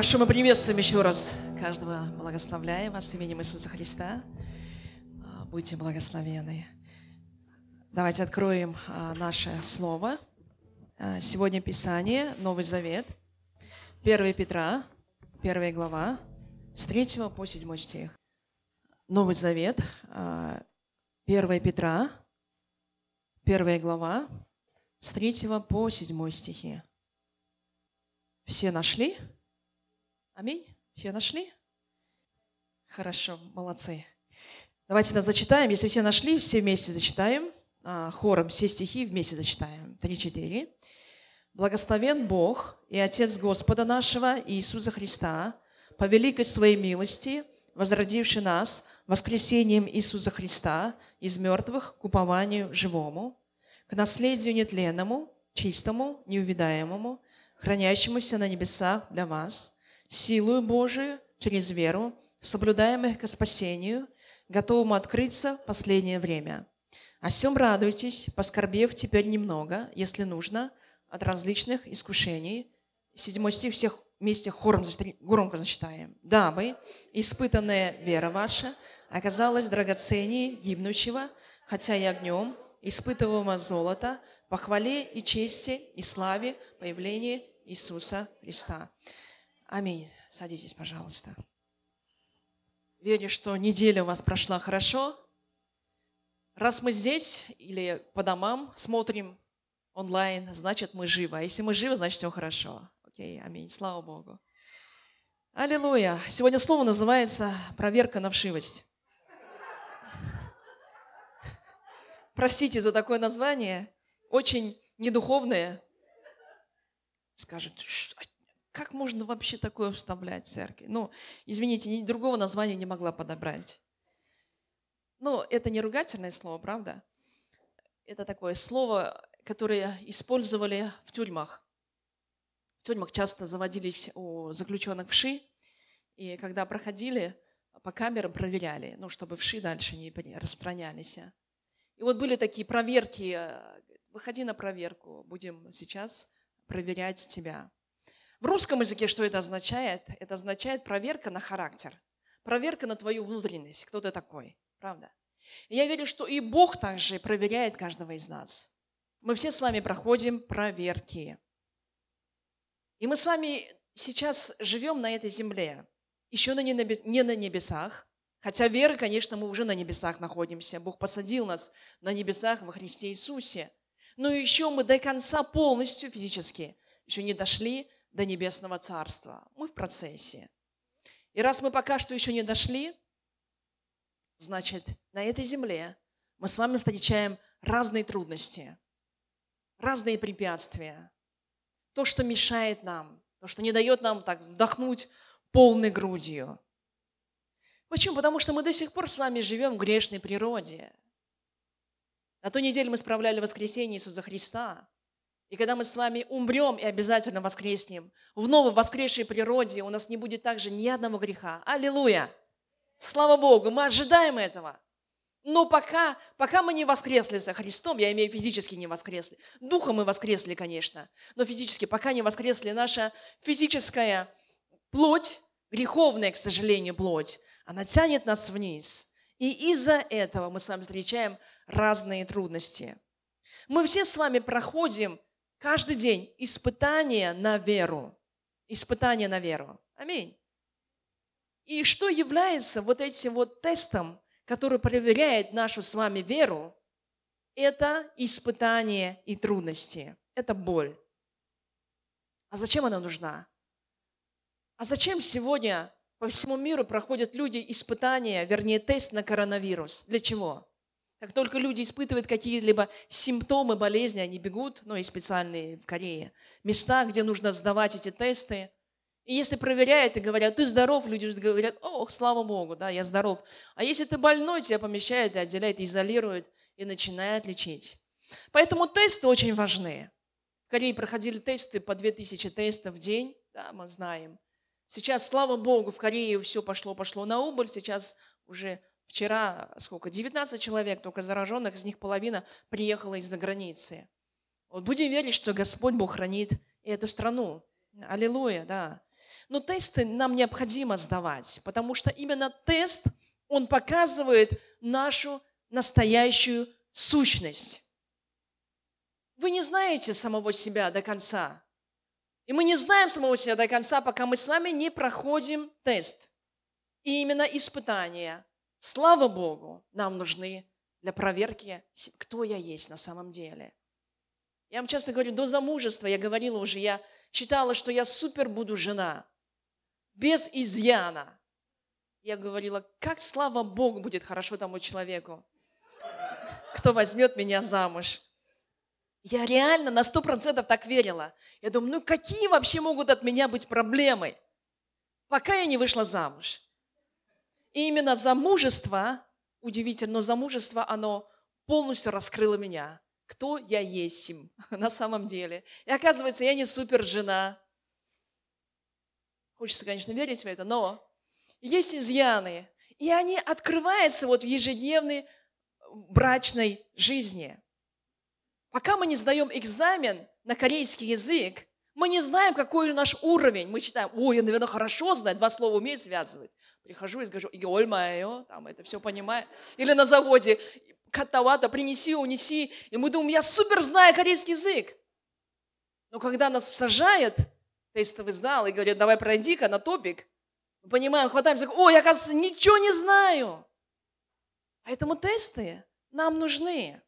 Хорошо, мы приветствуем еще раз каждого, благословляя вас именем Иисуса Христа. А, будьте благословены. Давайте откроем а, наше слово. А, сегодня Писание, Новый Завет, 1 Петра, 1 глава, с 3 по 7 стих. Новый Завет, 1 Петра, 1 глава, с 3 по 7 стихи. Все нашли? Аминь. Все нашли? Хорошо, молодцы. Давайте нас зачитаем. Если все нашли, все вместе зачитаем. А, хором все стихи вместе зачитаем. Три-четыре. Благословен Бог и Отец Господа нашего Иисуса Христа, по великой своей милости, возродивший нас воскресением Иисуса Христа из мертвых к упованию живому, к наследию нетленному, чистому, неувидаемому, хранящемуся на небесах для вас – силою Божию через веру, соблюдаемых к спасению, готовому открыться в последнее время. О сем радуйтесь, поскорбев теперь немного, если нужно, от различных искушений. Седьмой стих всех вместе хором громко зачитаем. «Дабы испытанная вера ваша оказалась драгоценнее гибнущего, хотя и огнем, испытываемого золота, по хвале и чести и славе появления Иисуса Христа». Аминь. Садитесь, пожалуйста. Верю, что неделя у вас прошла хорошо. Раз мы здесь или по домам смотрим онлайн, значит, мы живы. А если мы живы, значит, все хорошо. Окей, аминь. Слава Богу. Аллилуйя. Сегодня слово называется «проверка на вшивость». Простите за такое название. Очень недуховное. Скажет, как можно вообще такое вставлять в церкви? Ну, извините, ни другого названия не могла подобрать. Но это не ругательное слово, правда? Это такое слово, которое использовали в тюрьмах. В тюрьмах часто заводились у заключенных вши, и когда проходили, по камерам проверяли, ну, чтобы вши дальше не распространялись. И вот были такие проверки, э, выходи на проверку, будем сейчас проверять тебя. В русском языке что это означает? Это означает проверка на характер, проверка на твою внутренность, кто ты такой, правда? И я верю, что и Бог также проверяет каждого из нас. Мы все с вами проходим проверки. И мы с вами сейчас живем на этой земле, еще не на небесах, хотя веры, конечно, мы уже на небесах находимся. Бог посадил нас на небесах во Христе Иисусе. Но еще мы до конца полностью физически еще не дошли до Небесного Царства. Мы в процессе. И раз мы пока что еще не дошли, значит, на этой земле мы с вами встречаем разные трудности, разные препятствия. То, что мешает нам, то, что не дает нам так вдохнуть полной грудью. Почему? Потому что мы до сих пор с вами живем в грешной природе. На той неделе мы справляли воскресение Иисуса Христа – и когда мы с вами умрем и обязательно воскреснем, в новой воскресшей природе у нас не будет также ни одного греха. Аллилуйя! Слава Богу, мы ожидаем этого. Но пока, пока мы не воскресли со Христом, я имею физически не воскресли, духом мы воскресли, конечно, но физически, пока не воскресли наша физическая плоть, греховная, к сожалению, плоть, она тянет нас вниз. И из-за этого мы с вами встречаем разные трудности. Мы все с вами проходим Каждый день испытание на веру. Испытание на веру. Аминь. И что является вот этим вот тестом, который проверяет нашу с вами веру, это испытание и трудности. Это боль. А зачем она нужна? А зачем сегодня по всему миру проходят люди испытания, вернее, тест на коронавирус? Для чего? Как только люди испытывают какие-либо симптомы болезни, они бегут, ну и специальные в Корее, места, где нужно сдавать эти тесты. И если проверяют и говорят, ты здоров, люди говорят, ох, слава Богу, да, я здоров. А если ты больной, тебя помещают и отделяют, изолируют и начинают лечить. Поэтому тесты очень важны. В Корее проходили тесты по 2000 тестов в день, да, мы знаем. Сейчас, слава Богу, в Корее все пошло-пошло на убыль, сейчас уже Вчера сколько? 19 человек, только зараженных, из них половина приехала из-за границы. Вот будем верить, что Господь Бог хранит эту страну. Аллилуйя, да. Но тесты нам необходимо сдавать, потому что именно тест, он показывает нашу настоящую сущность. Вы не знаете самого себя до конца. И мы не знаем самого себя до конца, пока мы с вами не проходим тест. И именно испытания, слава Богу, нам нужны для проверки, кто я есть на самом деле. Я вам часто говорю, до замужества, я говорила уже, я считала, что я супер буду жена, без изъяна. Я говорила, как слава Богу будет хорошо тому человеку, кто возьмет меня замуж. Я реально на сто процентов так верила. Я думаю, ну какие вообще могут от меня быть проблемы, пока я не вышла замуж. И именно замужество, удивительно, но замужество, оно полностью раскрыло меня. Кто я есть им на самом деле. И оказывается, я не супер жена. Хочется, конечно, верить в это, но есть изъяны. И они открываются вот в ежедневной брачной жизни. Пока мы не сдаем экзамен на корейский язык, мы не знаем, какой наш уровень. Мы считаем, ой, я, наверное, хорошо знаю, два слова умею связывать. Прихожу и скажу, и ольмаю, там это все понимаю. Или на заводе, катавата, принеси, унеси. И мы думаем, я супер знаю корейский язык. Но когда нас сажают, тестовый зал, и говорят, давай пройди-ка на топик, мы понимаем, хватаемся, ой, я, оказывается, ничего не знаю. Поэтому тесты нам нужны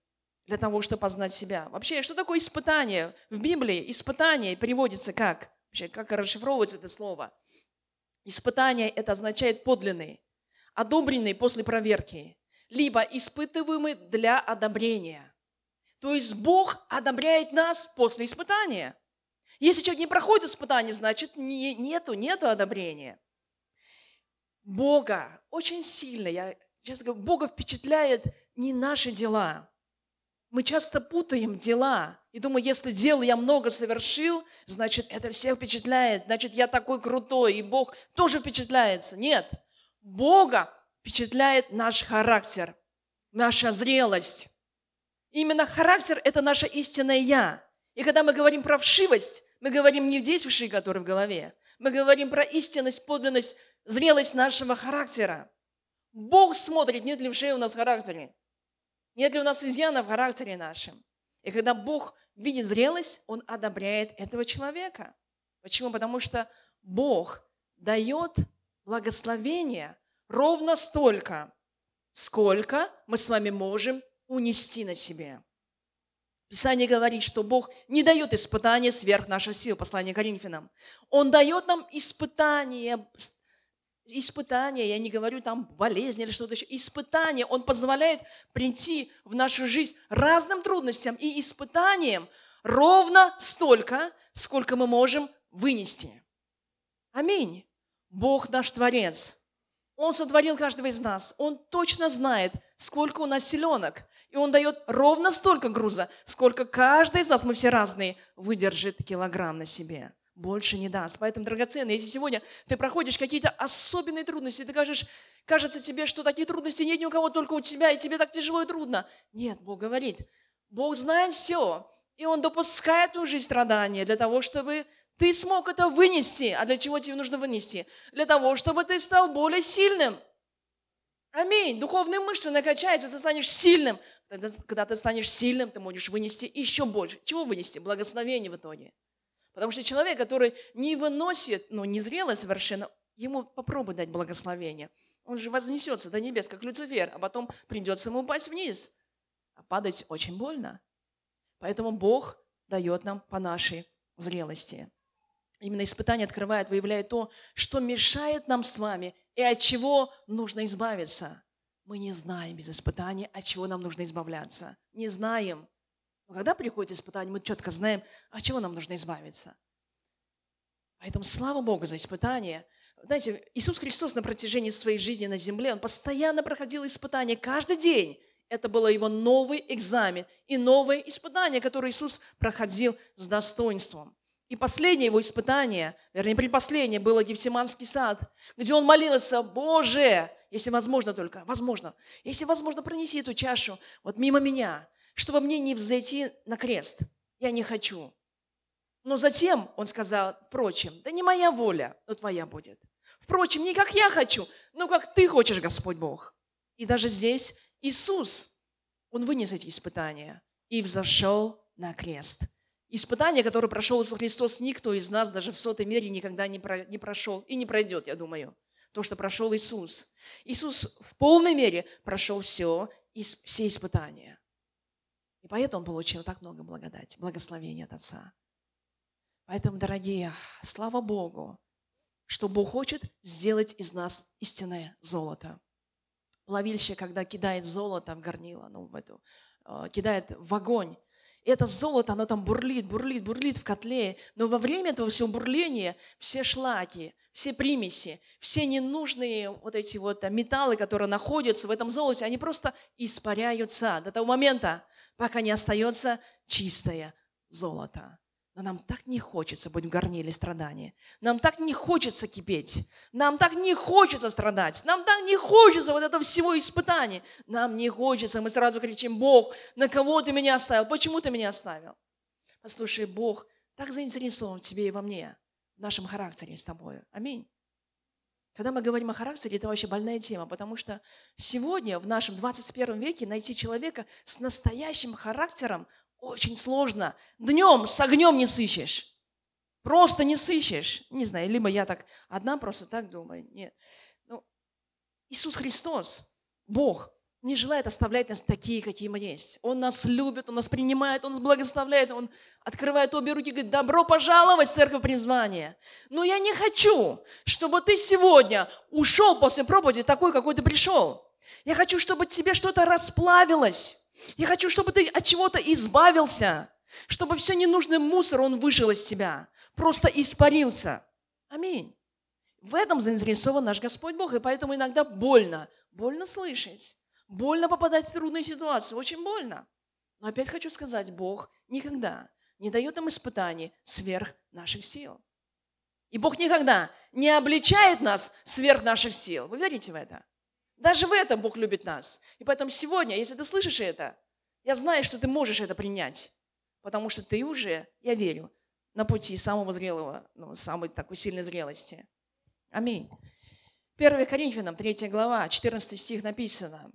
для того, чтобы познать себя. Вообще, что такое испытание? В Библии испытание переводится как? Вообще, как расшифровывается это слово? Испытание – это означает подлинный, одобренный после проверки, либо испытываемый для одобрения. То есть Бог одобряет нас после испытания. Если человек не проходит испытание, значит не, нету, нету одобрения. Бога очень сильно, я часто говорю, Бога впечатляет не наши дела. Мы часто путаем дела и думаю, если дел я много совершил, значит, это всех впечатляет, значит, я такой крутой, и Бог тоже впечатляется. Нет, Бога впечатляет наш характер, наша зрелость. Именно характер – это наше истинное «я». И когда мы говорим про вшивость, мы говорим не здесь вши, который в голове. Мы говорим про истинность, подлинность, зрелость нашего характера. Бог смотрит, нет ли вшей у нас характере. Нет ли у нас изъяна в характере нашем. И когда Бог видит зрелость, Он одобряет этого человека. Почему? Потому что Бог дает благословение ровно столько, сколько мы с вами можем унести на себе. Писание говорит, что Бог не дает испытания сверх наших сил, послание Коринфянам. Он дает нам испытания, испытания, я не говорю там болезни или что-то еще, испытания. Он позволяет прийти в нашу жизнь разным трудностям и испытаниям ровно столько, сколько мы можем вынести. Аминь. Бог наш Творец – он сотворил каждого из нас. Он точно знает, сколько у нас селенок. И Он дает ровно столько груза, сколько каждый из нас, мы все разные, выдержит килограмм на себе. Больше не даст. Поэтому, драгоценный, если сегодня ты проходишь какие-то особенные трудности, ты кажешь, кажется тебе, что такие трудности нет ни у кого, только у тебя, и тебе так тяжело и трудно. Нет, Бог говорит, Бог знает все, и Он допускает жизнь страдания для того, чтобы ты смог это вынести. А для чего тебе нужно вынести? Для того, чтобы ты стал более сильным. Аминь. Духовные мышцы накачаются, ты станешь сильным. Когда ты станешь сильным, ты можешь вынести еще больше. Чего вынести? Благословение в итоге. Потому что человек, который не выносит, ну, незрелый совершенно, ему попробуй дать благословение. Он же вознесется до небес, как Люцифер, а потом придется ему упасть вниз. А падать очень больно. Поэтому Бог дает нам по нашей зрелости. Именно испытание открывает, выявляет то, что мешает нам с вами и от чего нужно избавиться. Мы не знаем без испытания, от чего нам нужно избавляться. Не знаем. Но когда приходит испытание, мы четко знаем, от чего нам нужно избавиться. Поэтому слава Богу за испытание. Знаете, Иисус Христос на протяжении своей жизни на земле, Он постоянно проходил испытания каждый день. Это было его новый экзамен и новое испытание, которое Иисус проходил с достоинством. И последнее его испытание, вернее, предпоследнее, было Гефсиманский сад, где он молился, Боже, если возможно только, возможно, если возможно, пронеси эту чашу вот мимо меня, чтобы мне не взойти на крест. Я не хочу. Но затем он сказал, впрочем, да не моя воля, но твоя будет. Впрочем, не как я хочу, но как ты хочешь, Господь Бог. И даже здесь Иисус, он вынес эти испытания и взошел на крест. Испытание, которое прошел Христос, никто из нас даже в сотой мере никогда не, не прошел и не пройдет, я думаю. То, что прошел Иисус. Иисус в полной мере прошел все, все испытания. И поэтому он получил так много благодати, благословения от Отца. Поэтому, дорогие, слава Богу, что Бог хочет сделать из нас истинное золото. Плавильщик, когда кидает золото в горнило, ну, в эту, э, кидает в огонь, это золото, оно там бурлит, бурлит, бурлит в котле, но во время этого всего бурления все шлаки, все примеси, все ненужные вот эти вот металлы, которые находятся в этом золоте, они просто испаряются до того момента, пока не остается чистое золото. Но нам так не хочется быть в горниле страдания. Нам так не хочется кипеть. Нам так не хочется страдать. Нам так не хочется вот этого всего испытания. Нам не хочется. Мы сразу кричим, Бог, на кого ты меня оставил? Почему ты меня оставил? Послушай, Бог так заинтересован в тебе и во мне, в нашем характере с тобой. Аминь. Когда мы говорим о характере, это вообще больная тема, потому что сегодня, в нашем 21 веке, найти человека с настоящим характером очень сложно. Днем с огнем не сыщешь. Просто не сыщешь. Не знаю, либо я так одна просто так думаю. Нет. Ну, Иисус Христос, Бог, не желает оставлять нас такие, какие мы есть. Он нас любит, Он нас принимает, Он нас благословляет, Он открывает обе руки и говорит, добро пожаловать в церковь призвания. Но я не хочу, чтобы ты сегодня ушел после проповеди такой, какой ты пришел. Я хочу, чтобы тебе что-то расплавилось. Я хочу, чтобы ты от чего-то избавился, чтобы все ненужный мусор, он вышел из тебя, просто испарился. Аминь. В этом заинтересован наш Господь Бог, и поэтому иногда больно. Больно слышать, больно попадать в трудные ситуации, очень больно. Но опять хочу сказать, Бог никогда не дает нам испытаний сверх наших сил. И Бог никогда не обличает нас сверх наших сил. Вы верите в это? Даже в этом Бог любит нас. И поэтому сегодня, если ты слышишь это, я знаю, что ты можешь это принять. Потому что ты уже, я верю, на пути самого зрелого, ну, самой такой сильной зрелости. Аминь. 1 Коринфянам, 3 глава, 14 стих написано.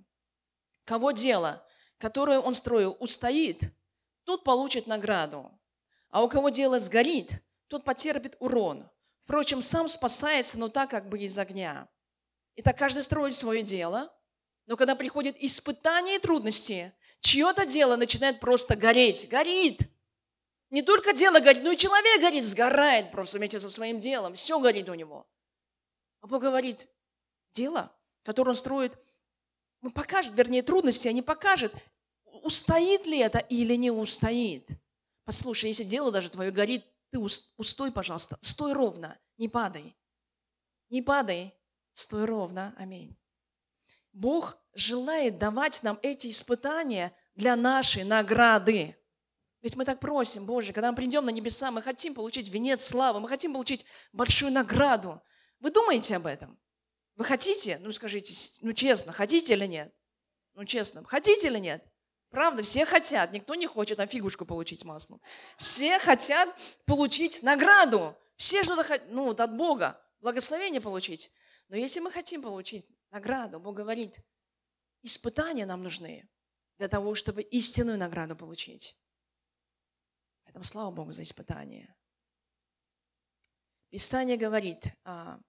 «Кого дело, которое он строил, устоит, тот получит награду. А у кого дело сгорит, тот потерпит урон. Впрочем, сам спасается, но так как бы из огня. Итак, каждый строит свое дело, но когда приходят испытания и трудности, чье-то дело начинает просто гореть, горит. Не только дело горит, но и человек горит, сгорает просто вместе со своим делом, все горит у него. А Бог говорит, дело, которое он строит, он покажет, вернее, трудности, а не покажет, устоит ли это или не устоит. Послушай, если дело даже твое горит, ты устой, пожалуйста, стой ровно, не падай. Не падай, Стой ровно. Аминь. Бог желает давать нам эти испытания для нашей награды. Ведь мы так просим, Боже, когда мы придем на небеса, мы хотим получить венец славы, мы хотим получить большую награду. Вы думаете об этом? Вы хотите? Ну, скажите, ну, честно, хотите или нет? Ну, честно, хотите или нет? Правда, все хотят, никто не хочет на фигушку получить маслом. Все хотят получить награду. Все что-то хотят, ну, от Бога, благословение получить. Но если мы хотим получить награду, Бог говорит, испытания нам нужны для того, чтобы истинную награду получить. Поэтому слава Богу за испытания. Писание говорит, а,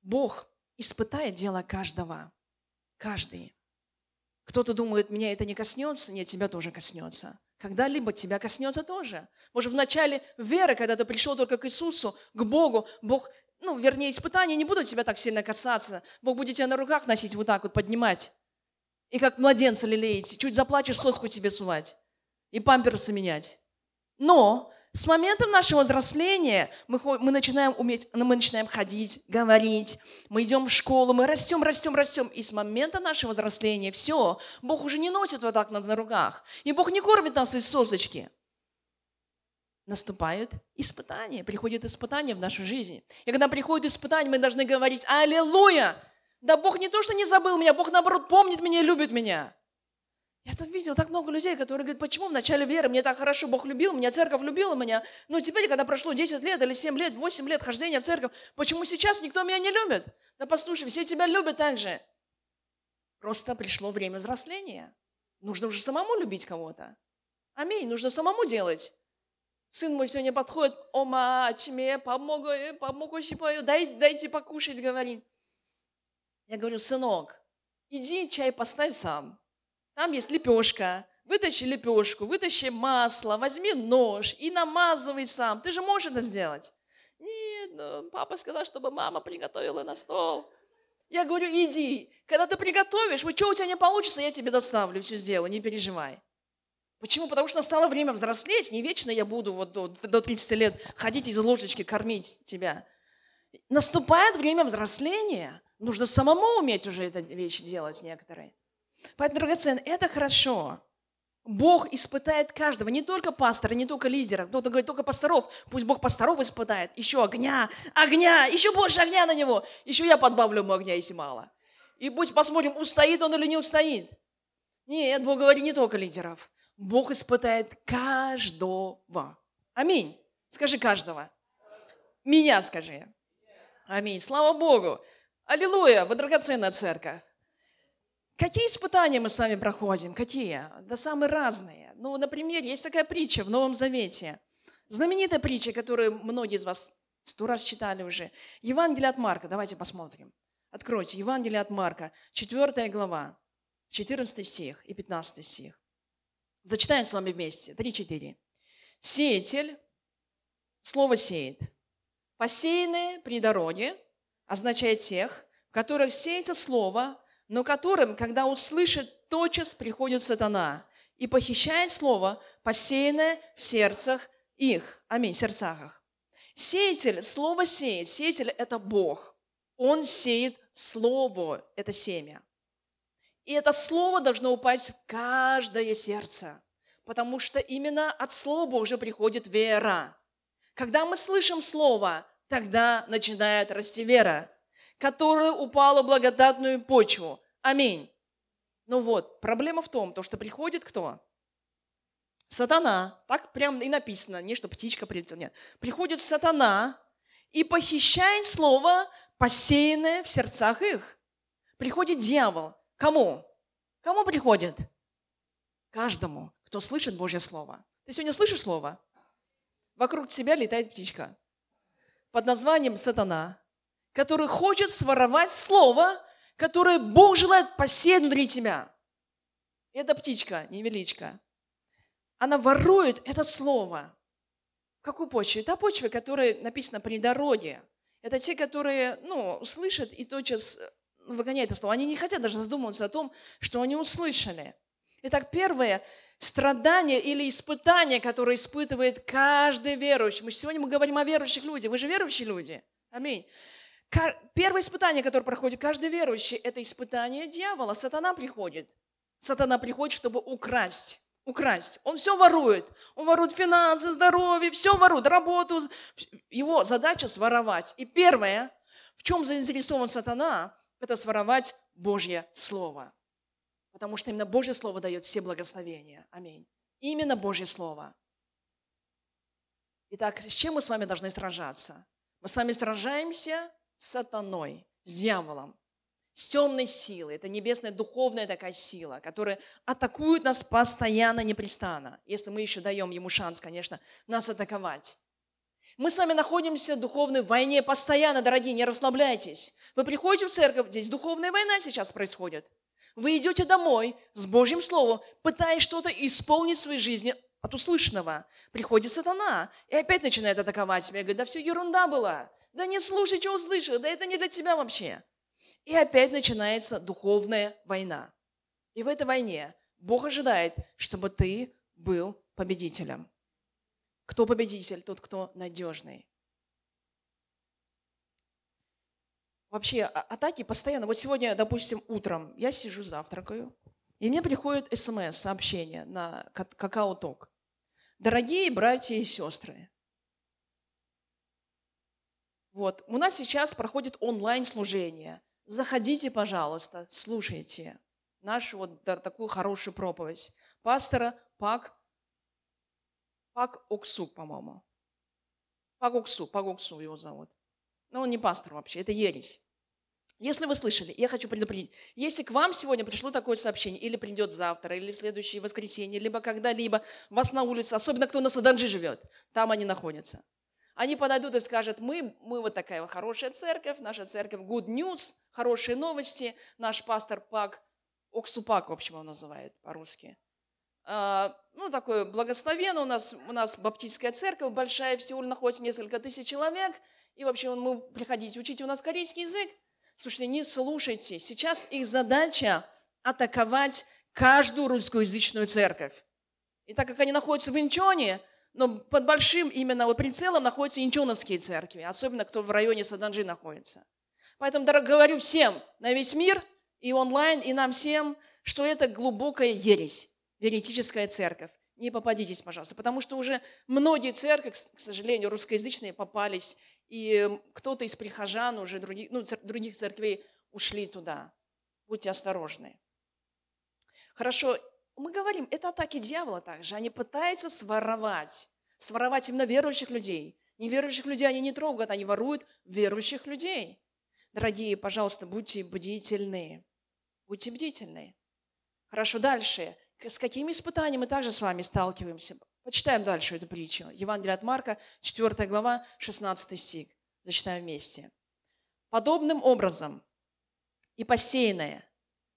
Бог испытает дело каждого. Каждый. Кто-то думает, меня это не коснется, нет, тебя тоже коснется. Когда-либо тебя коснется тоже. Может, в начале веры, когда ты пришел только к Иисусу, к Богу, Бог ну, вернее, испытания не будут тебя так сильно касаться. Бог будет тебя на руках носить, вот так вот поднимать. И как младенца лелеять. Чуть заплачешь, соску тебе сувать. И памперсы менять. Но с моментом нашего взросления мы, мы начинаем уметь, ну, мы начинаем ходить, говорить, мы идем в школу, мы растем, растем, растем. И с момента нашего взросления все, Бог уже не носит вот так нас на руках. И Бог не кормит нас из сосочки наступают испытания, приходят испытания в нашу жизнь. И когда приходят испытания, мы должны говорить «Аллилуйя!» Да Бог не то, что не забыл меня, Бог, наоборот, помнит меня и любит меня. Я там видел так много людей, которые говорят, почему в начале веры мне так хорошо, Бог любил меня, церковь любила меня, но теперь, когда прошло 10 лет или 7 лет, 8 лет хождения в церковь, почему сейчас никто меня не любит? Да послушай, все тебя любят так же. Просто пришло время взросления. Нужно уже самому любить кого-то. Аминь, нужно самому делать. Сын мой сегодня подходит, о, мать, мне помогу, помогу, дайте, дайте покушать, говорит. Я говорю, сынок, иди чай поставь сам. Там есть лепешка. Вытащи лепешку, вытащи масло, возьми нож и намазывай сам. Ты же можешь это сделать. Нет, ну, папа сказал, чтобы мама приготовила на стол. Я говорю, иди. Когда ты приготовишь, вот что у тебя не получится, я тебе доставлю, все сделаю, не переживай. Почему? Потому что настало время взрослеть. Не вечно я буду вот до, до 30 лет ходить из ложечки кормить тебя. Наступает время взросления. Нужно самому уметь уже эту вещь делать некоторые. Поэтому, драгоценный, это хорошо. Бог испытает каждого, не только пастора, не только лидера. Кто-то говорит, только пасторов. Пусть Бог пасторов испытает. Еще огня, огня, еще больше огня на него. Еще я подбавлю ему огня, если мало. И пусть посмотрим, устоит он или не устоит. Нет, Бог говорит не только лидеров. Бог испытает каждого. Аминь. Скажи каждого. Меня скажи. Аминь. Слава Богу. Аллилуйя. Вы драгоценная церковь. Какие испытания мы с вами проходим? Какие? Да самые разные. Ну, например, есть такая притча в Новом Завете. Знаменитая притча, которую многие из вас сто раз читали уже. Евангелие от Марка. Давайте посмотрим. Откройте. Евангелие от Марка, 4 глава, 14 стих и 15 стих. Зачитаем с вами вместе. 3-4. Сеятель, слово сеет. Посеянные при дороге означает тех, в которых сеется слово, но которым, когда услышит, тотчас приходит сатана и похищает слово, посеянное в сердцах их. Аминь, в сердцах. Сеятель, слово сеет. Сеятель – это Бог. Он сеет слово, это семя. И это слово должно упасть в каждое сердце, потому что именно от слова уже приходит вера. Когда мы слышим слово, тогда начинает расти вера которая упала в благодатную почву. Аминь. Ну вот, проблема в том, то, что приходит кто? Сатана. Так прям и написано, не что птичка прилетела, нет. Приходит сатана и похищает слово, посеянное в сердцах их. Приходит дьявол. Кому? Кому приходит? Каждому, кто слышит Божье Слово. Ты сегодня слышишь Слово? Вокруг тебя летает птичка под названием сатана который хочет своровать слово, которое Бог желает посеять внутри тебя. Эта птичка, невеличка, она ворует это слово. Какую почву? Та почва, которая написана при дороге. Это те, которые, ну, услышат и тотчас выгоняют это слово. Они не хотят даже задумываться о том, что они услышали. Итак, первое страдание или испытание, которое испытывает каждый верующий. Мы сегодня мы говорим о верующих людях. Вы же верующие люди. Аминь. Первое испытание, которое проходит каждый верующий, это испытание дьявола. Сатана приходит. Сатана приходит, чтобы украсть. Украсть. Он все ворует. Он ворует финансы, здоровье, все ворует, работу. Его задача своровать. И первое, в чем заинтересован сатана, это своровать Божье Слово. Потому что именно Божье Слово дает все благословения. Аминь. Именно Божье Слово. Итак, с чем мы с вами должны сражаться? Мы с вами сражаемся сатаной, с дьяволом, с темной силой. Это небесная духовная такая сила, которая атакует нас постоянно, непрестанно. Если мы еще даем ему шанс, конечно, нас атаковать. Мы с вами находимся в духовной войне постоянно, дорогие, не расслабляйтесь. Вы приходите в церковь, здесь духовная война сейчас происходит. Вы идете домой с Божьим Словом, пытаясь что-то исполнить в своей жизни от услышанного. Приходит сатана и опять начинает атаковать тебя. И говорит, да все ерунда была. Да не слушай, что услышал, да это не для тебя вообще. И опять начинается духовная война. И в этой войне Бог ожидает, чтобы ты был победителем. Кто победитель? Тот, кто надежный. Вообще, а, атаки постоянно. Вот сегодня, допустим, утром я сижу, завтракаю, и мне приходит смс, сообщение на какао-ток. Дорогие братья и сестры, вот. У нас сейчас проходит онлайн-служение. Заходите, пожалуйста, слушайте. нашу вот такую хорошую проповедь. Пастора Пак, Пак Оксук, по-моему. Пак Оксук, Пак Оксук его зовут. Но он не пастор вообще, это ересь. Если вы слышали, я хочу предупредить, если к вам сегодня пришло такое сообщение, или придет завтра, или в следующее воскресенье, либо когда-либо вас на улице, особенно кто на Саданджи живет, там они находятся. Они подойдут и скажут, мы, мы вот такая хорошая церковь, наша церковь Good News, хорошие новости, наш пастор Пак, Оксупак, в общем, он называет по-русски. А, ну, такой благословенный у нас, у нас баптистская церковь большая, всего находится несколько тысяч человек, и вообще мы приходите, учите у нас корейский язык, Слушайте, не слушайте. Сейчас их задача атаковать каждую русскоязычную церковь. И так как они находятся в Инчоне, но под большим именно прицелом находятся инчоновские церкви, особенно кто в районе Саданджи находится. Поэтому говорю всем на весь мир, и онлайн, и нам всем, что это глубокая ересь, еретическая церковь. Не попадитесь, пожалуйста, потому что уже многие церкви, к сожалению, русскоязычные попались и кто-то из прихожан уже других, ну, других церквей ушли туда. Будьте осторожны. Хорошо, мы говорим, это атаки дьявола также. Они пытаются своровать, своровать именно верующих людей. Неверующих людей они не трогают, они воруют верующих людей. Дорогие, пожалуйста, будьте бдительны. Будьте бдительны. Хорошо, дальше. С какими испытаниями мы также с вами сталкиваемся? Почитаем дальше эту притчу. Евангелие от Марка, 4 глава, 16 стих. Зачитаем вместе. Подобным образом и посеянное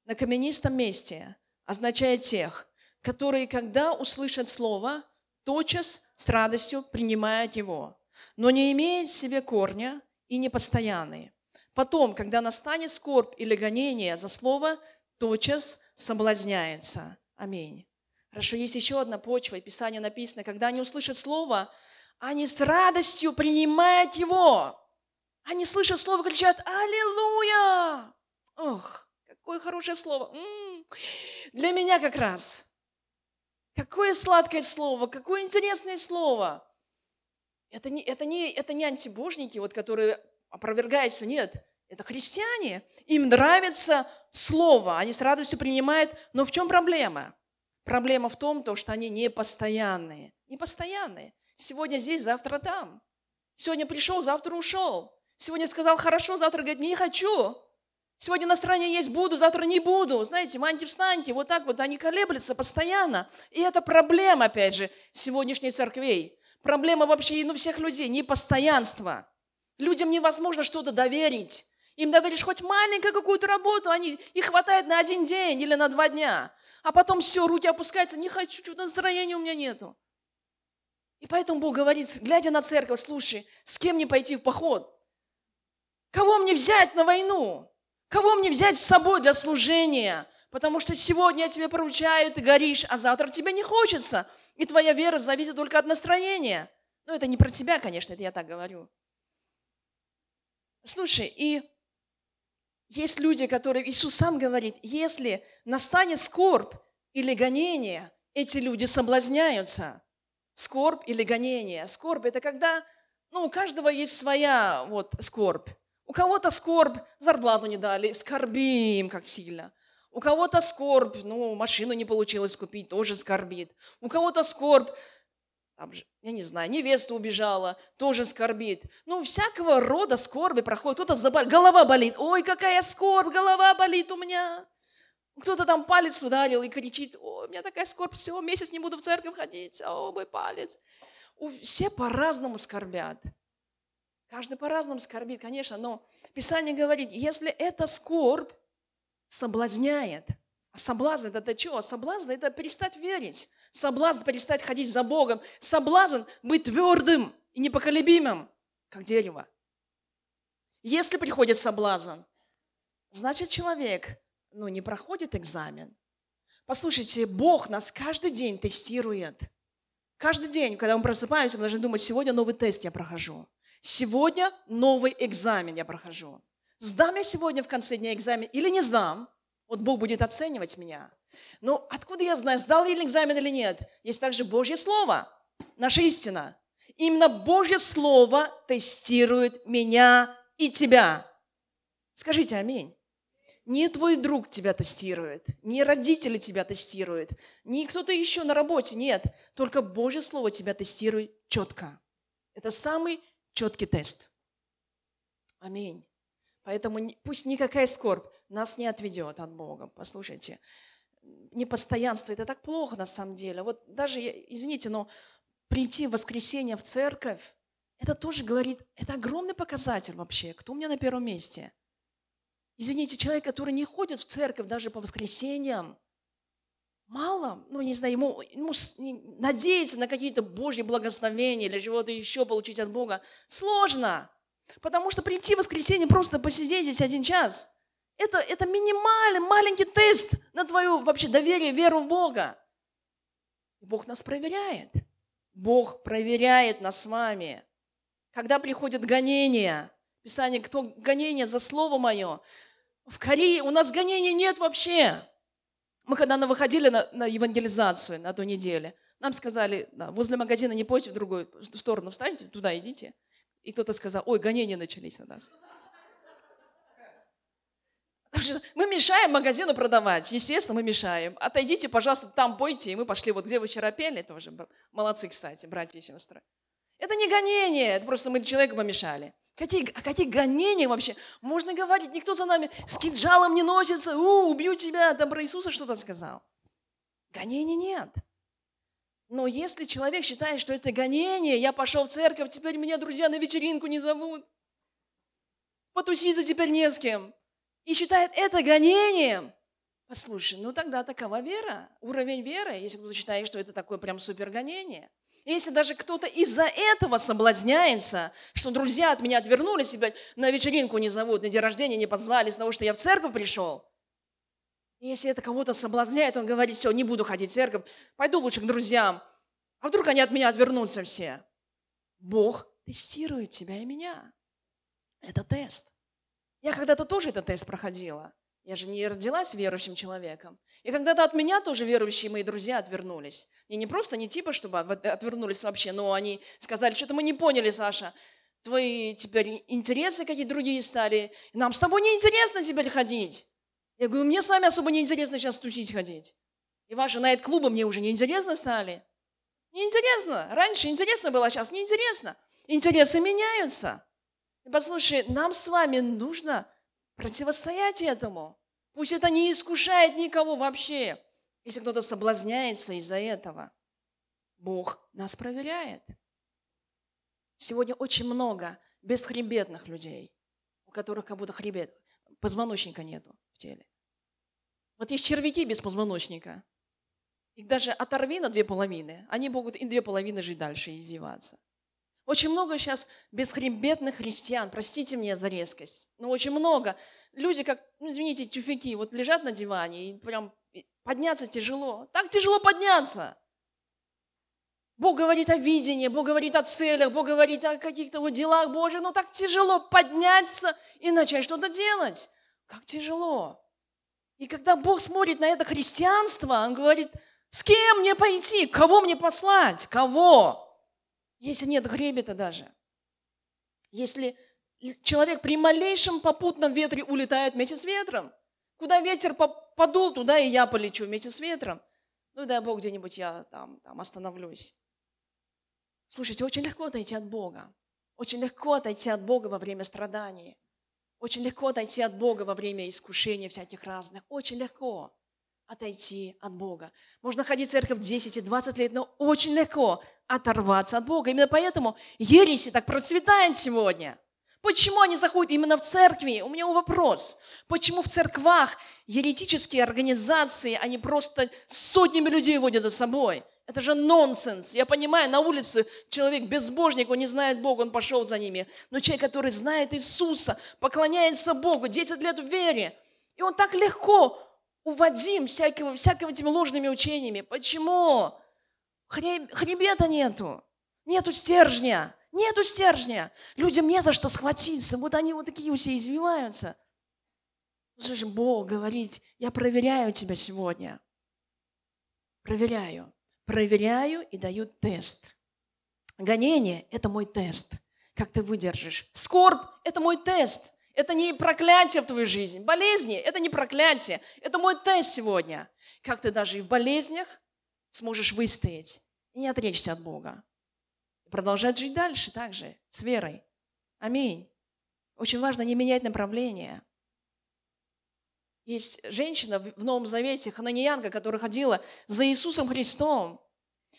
на каменистом месте означает тех, которые, когда услышат слово, тотчас с радостью принимают его, но не имеют в себе корня и непостоянные. Потом, когда настанет скорбь или гонение за слово, тотчас соблазняется. Аминь. Хорошо, есть еще одна почва, и Писание написано, когда они услышат Слово, они с радостью принимают его. Они слышат Слово, кричат «Аллилуйя!» Ох, какое хорошее слово. М-м-м. Для меня как раз. Какое сладкое слово, какое интересное слово. Это не, это не, это не антибожники, вот, которые опровергаются, нет. Это христиане. Им нравится слово, они с радостью принимают. Но в чем проблема? Проблема в том, то, что они не постоянные. Не постоянные. Сегодня здесь, завтра там. Сегодня пришел, завтра ушел. Сегодня сказал хорошо, завтра говорит не хочу. Сегодня настроение есть, буду, завтра не буду. Знаете, маньте встаньте, вот так вот они колеблются постоянно. И это проблема, опять же, сегодняшней церквей. Проблема вообще ну, всех людей, непостоянство. Людям невозможно что-то доверить. Им доверишь хоть маленькую какую-то работу, они, их хватает на один день или на два дня а потом все, руки опускаются, не хочу, что-то настроения у меня нету. И поэтому Бог говорит, глядя на церковь, слушай, с кем мне пойти в поход? Кого мне взять на войну? Кого мне взять с собой для служения? Потому что сегодня я тебе поручаю, ты горишь, а завтра тебе не хочется. И твоя вера зависит только от настроения. Но это не про тебя, конечно, это я так говорю. Слушай, и есть люди, которые, Иисус сам говорит, если настанет скорбь или гонение, эти люди соблазняются. Скорбь или гонение. Скорбь – это когда, ну, у каждого есть своя вот скорбь. У кого-то скорбь, зарплату не дали, скорбим как сильно. У кого-то скорбь, ну, машину не получилось купить, тоже скорбит. У кого-то скорбь, я не знаю, невеста убежала, тоже скорбит. Ну, всякого рода скорби проходит. Кто-то заболел, голова болит. Ой, какая скорбь, голова болит у меня. Кто-то там палец ударил и кричит, ой, у меня такая скорбь, все, месяц не буду в церковь ходить, о, мой палец. Все по-разному скорбят. Каждый по-разному скорбит, конечно, но Писание говорит, если эта скорбь соблазняет, а соблазн это, это что? Соблазн это перестать верить. Соблазн перестать ходить за Богом. Соблазн быть твердым и непоколебимым, как дерево. Если приходит соблазн, значит человек ну, не проходит экзамен. Послушайте, Бог нас каждый день тестирует. Каждый день, когда мы просыпаемся, мы должны думать, сегодня новый тест я прохожу. Сегодня новый экзамен я прохожу. Сдам я сегодня в конце дня экзамен или не сдам? Вот Бог будет оценивать меня. Но откуда я знаю, сдал я экзамен или нет? Есть также Божье Слово, наша истина. Именно Божье Слово тестирует меня и тебя. Скажите аминь. не твой друг тебя тестирует, не родители тебя тестируют, не кто-то еще на работе, нет. Только Божье Слово тебя тестирует четко. Это самый четкий тест. Аминь. Поэтому пусть никакая скорбь нас не отведет от Бога. Послушайте, непостоянство – это так плохо на самом деле. Вот даже, извините, но прийти в воскресенье в церковь, это тоже говорит, это огромный показатель вообще, кто у меня на первом месте. Извините, человек, который не ходит в церковь даже по воскресеньям, мало, ну, не знаю, ему, ему надеяться на какие-то Божьи благословения или чего-то еще получить от Бога сложно. Потому что прийти в воскресенье просто посидеть здесь один час, это, это минимальный, маленький тест на твое вообще доверие, веру в Бога. Бог нас проверяет. Бог проверяет нас с вами. Когда приходят гонения, Писание, кто гонение за слово мое, в Корее у нас гонений нет вообще. Мы когда на выходили на, на евангелизацию на ту неделю, нам сказали, да, возле магазина не пойте в другую сторону, встаньте, туда идите. И кто-то сказал, ой, гонения начались на нас. Мы мешаем магазину продавать. Естественно, мы мешаем. Отойдите, пожалуйста, там пойте. И мы пошли, вот где вы вчера пели, тоже. Молодцы, кстати, братья и сестры. Это не гонение, это просто мы человеку помешали. Какие, о каких гонениях вообще? Можно говорить, никто за нами с кинжалом не носится, у, убью тебя, там про Иисуса что-то сказал. Гонений нет. Но если человек считает, что это гонение, я пошел в церковь, теперь меня друзья на вечеринку не зовут, потуситься теперь не с кем, и считает это гонением, послушай, ну тогда такова вера, уровень веры, если кто-то считает, что это такое прям супер гонение. Если даже кто-то из-за этого соблазняется, что друзья от меня отвернулись, себя на вечеринку не зовут, на день рождения не позвали из-за того, что я в церковь пришел, если это кого-то соблазняет, он говорит, все, не буду ходить в церковь, пойду лучше к друзьям. А вдруг они от меня отвернутся все? Бог тестирует тебя и меня. Это тест. Я когда-то тоже этот тест проходила. Я же не родилась верующим человеком. И когда-то от меня тоже верующие мои друзья отвернулись. И не просто, не типа, чтобы отвернулись вообще, но они сказали, что-то мы не поняли, Саша, твои теперь интересы какие другие стали. Нам с тобой неинтересно теперь ходить. Я говорю, мне с вами особо неинтересно сейчас тусить ходить. И ваши найт-клубы мне уже неинтересно стали. Неинтересно. Раньше интересно было, а сейчас неинтересно. Интересы меняются. И послушай, нам с вами нужно противостоять этому. Пусть это не искушает никого вообще. Если кто-то соблазняется из-за этого, Бог нас проверяет. Сегодня очень много бесхребетных людей, у которых как будто хребет, позвоночника нету в теле. Вот есть червяки без позвоночника. Их даже оторви на две половины, они могут и две половины жить дальше и издеваться. Очень много сейчас бесхребетных христиан, простите меня за резкость, но очень много. Люди, как, ну, извините, тюфяки, вот лежат на диване, и прям подняться тяжело. Так тяжело подняться. Бог говорит о видении, Бог говорит о целях, Бог говорит о каких-то вот делах Божьих, но так тяжело подняться и начать что-то делать. Как тяжело. И когда Бог смотрит на это христианство, Он говорит, с кем мне пойти, кого мне послать, кого? Если нет гребета даже. Если человек при малейшем попутном ветре улетает вместе с ветром. Куда ветер подул, туда и я полечу вместе с ветром. Ну, дай Бог, где-нибудь я там, там остановлюсь. Слушайте, очень легко отойти от Бога. Очень легко отойти от Бога во время страданий. Очень легко отойти от Бога во время искушений всяких разных. Очень легко отойти от Бога. Можно ходить в церковь 10 и 20 лет, но очень легко оторваться от Бога. Именно поэтому ереси так процветает сегодня. Почему они заходят именно в церкви? У меня вопрос. Почему в церквах еретические организации, они просто сотнями людей водят за собой? Это же нонсенс. Я понимаю, на улице человек безбожник, он не знает Бога, он пошел за ними. Но человек, который знает Иисуса, поклоняется Богу, 10 лет в вере, и он так легко уводим всякими, всякими этими ложными учениями. Почему? Хребета нету, нету стержня, нету стержня. Людям не за что схватиться, вот они вот такие все извиваются. Слушай, Бог говорит, я проверяю тебя сегодня. Проверяю. Проверяю и даю тест. Гонение – это мой тест. Как ты выдержишь. Скорбь – это мой тест. Это не проклятие в твою жизнь. Болезни – это не проклятие. Это мой тест сегодня. Как ты даже и в болезнях сможешь выстоять и не отречься от Бога. Продолжать жить дальше также, с верой. Аминь. Очень важно не менять направление. Есть женщина в Новом Завете, хананиянка, которая ходила за Иисусом Христом.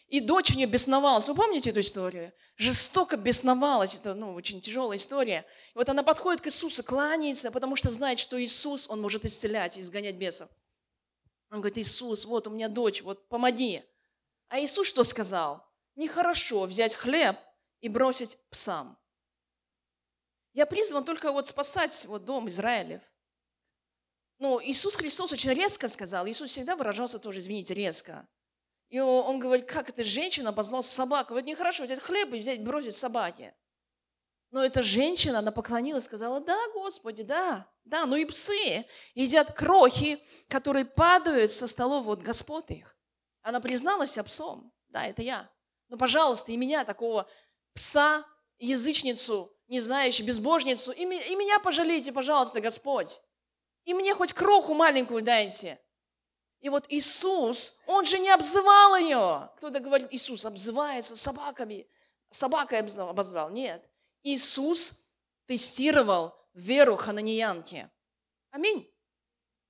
И дочь у нее бесновалась. Вы помните эту историю? Жестоко бесновалась. Это ну, очень тяжелая история. И вот она подходит к Иисусу, кланяется, потому что знает, что Иисус, Он может исцелять изгонять бесов. Он говорит, Иисус, вот у меня дочь, вот помоги. А Иисус что сказал? Нехорошо взять хлеб и бросить псам. Я призван только вот спасать вот дом Израилев. Но Иисус Христос очень резко сказал. Иисус всегда выражался тоже, извините, резко. И он говорит, как эта женщина позвал собаку. Вот нехорошо взять хлеб и взять, бросить собаке. Но эта женщина, она поклонилась, сказала, да, Господи, да, да, ну и псы едят крохи, которые падают со столов вот господ их. Она призналась псом, да, это я. Ну, пожалуйста, и меня, такого пса, язычницу, не знающую, безбожницу, и, и меня пожалейте, пожалуйста, Господь. И мне хоть кроху маленькую дайте. И вот Иисус, Он же не обзывал ее. Кто-то говорит, Иисус обзывается собаками. Собакой обозвал. Нет. Иисус тестировал веру хананеянки. Аминь.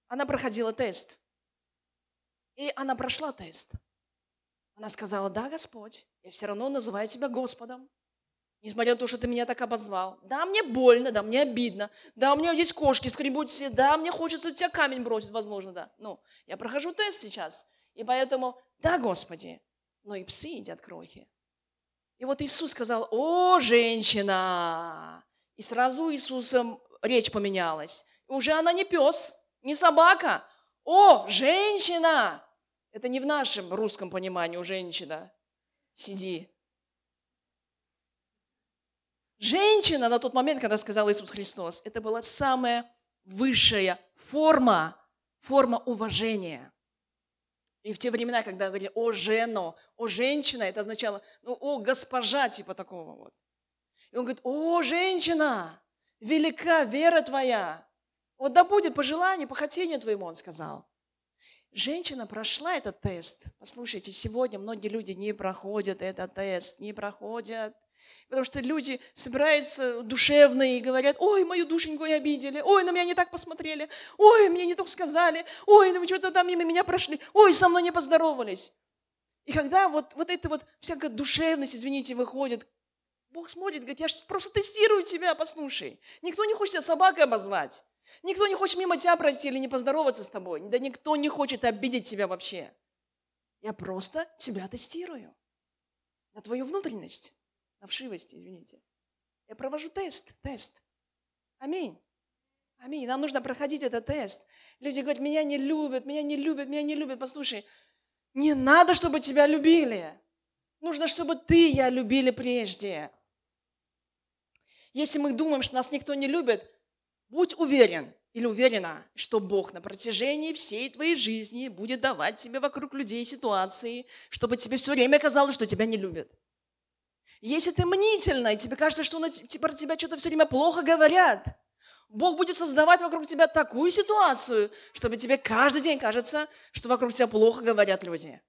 Она проходила тест. И она прошла тест. Она сказала, да, Господь, я все равно называю тебя Господом. Несмотря на то, что ты меня так обозвал. Да, мне больно, да, мне обидно. Да, у меня здесь кошки скребут все. Да, мне хочется тебя камень бросить, возможно, да. Ну, я прохожу тест сейчас. И поэтому, да, Господи, но и псы едят крохи. И вот Иисус сказал, о, женщина! И сразу Иисусом речь поменялась. И уже она не пес, не собака. О, женщина! Это не в нашем русском понимании у женщина. Сиди, Женщина на тот момент, когда сказал Иисус Христос, это была самая высшая форма, форма уважения. И в те времена, когда говорили «о жено», «о женщина», это означало, ну, «о госпожа», типа такого вот. И он говорит, «о женщина, велика вера твоя, вот да будет по желанию, по хотению твоему», он сказал. Женщина прошла этот тест. Послушайте, сегодня многие люди не проходят этот тест, не проходят. Потому что люди собираются душевные и говорят, ой, мою душеньку обидели, ой, на меня не так посмотрели, ой, мне не так сказали, ой, ну что-то там мимо меня прошли, ой, со мной не поздоровались. И когда вот, вот эта вот всякая душевность, извините, выходит, Бог смотрит, говорит, я же просто тестирую тебя, послушай. Никто не хочет тебя собакой обозвать. Никто не хочет мимо тебя пройти или не поздороваться с тобой. Да никто не хочет обидеть тебя вообще. Я просто тебя тестирую на твою внутренность на вшивости, извините. Я провожу тест, тест. Аминь. Аминь. Нам нужно проходить этот тест. Люди говорят, меня не любят, меня не любят, меня не любят. Послушай, не надо, чтобы тебя любили. Нужно, чтобы ты и я любили прежде. Если мы думаем, что нас никто не любит, будь уверен или уверена, что Бог на протяжении всей твоей жизни будет давать тебе вокруг людей ситуации, чтобы тебе все время казалось, что тебя не любят. Если ты мнительна, и тебе кажется, что на, про тебя что-то все время плохо говорят, Бог будет создавать вокруг тебя такую ситуацию, чтобы тебе каждый день кажется, что вокруг тебя плохо говорят люди.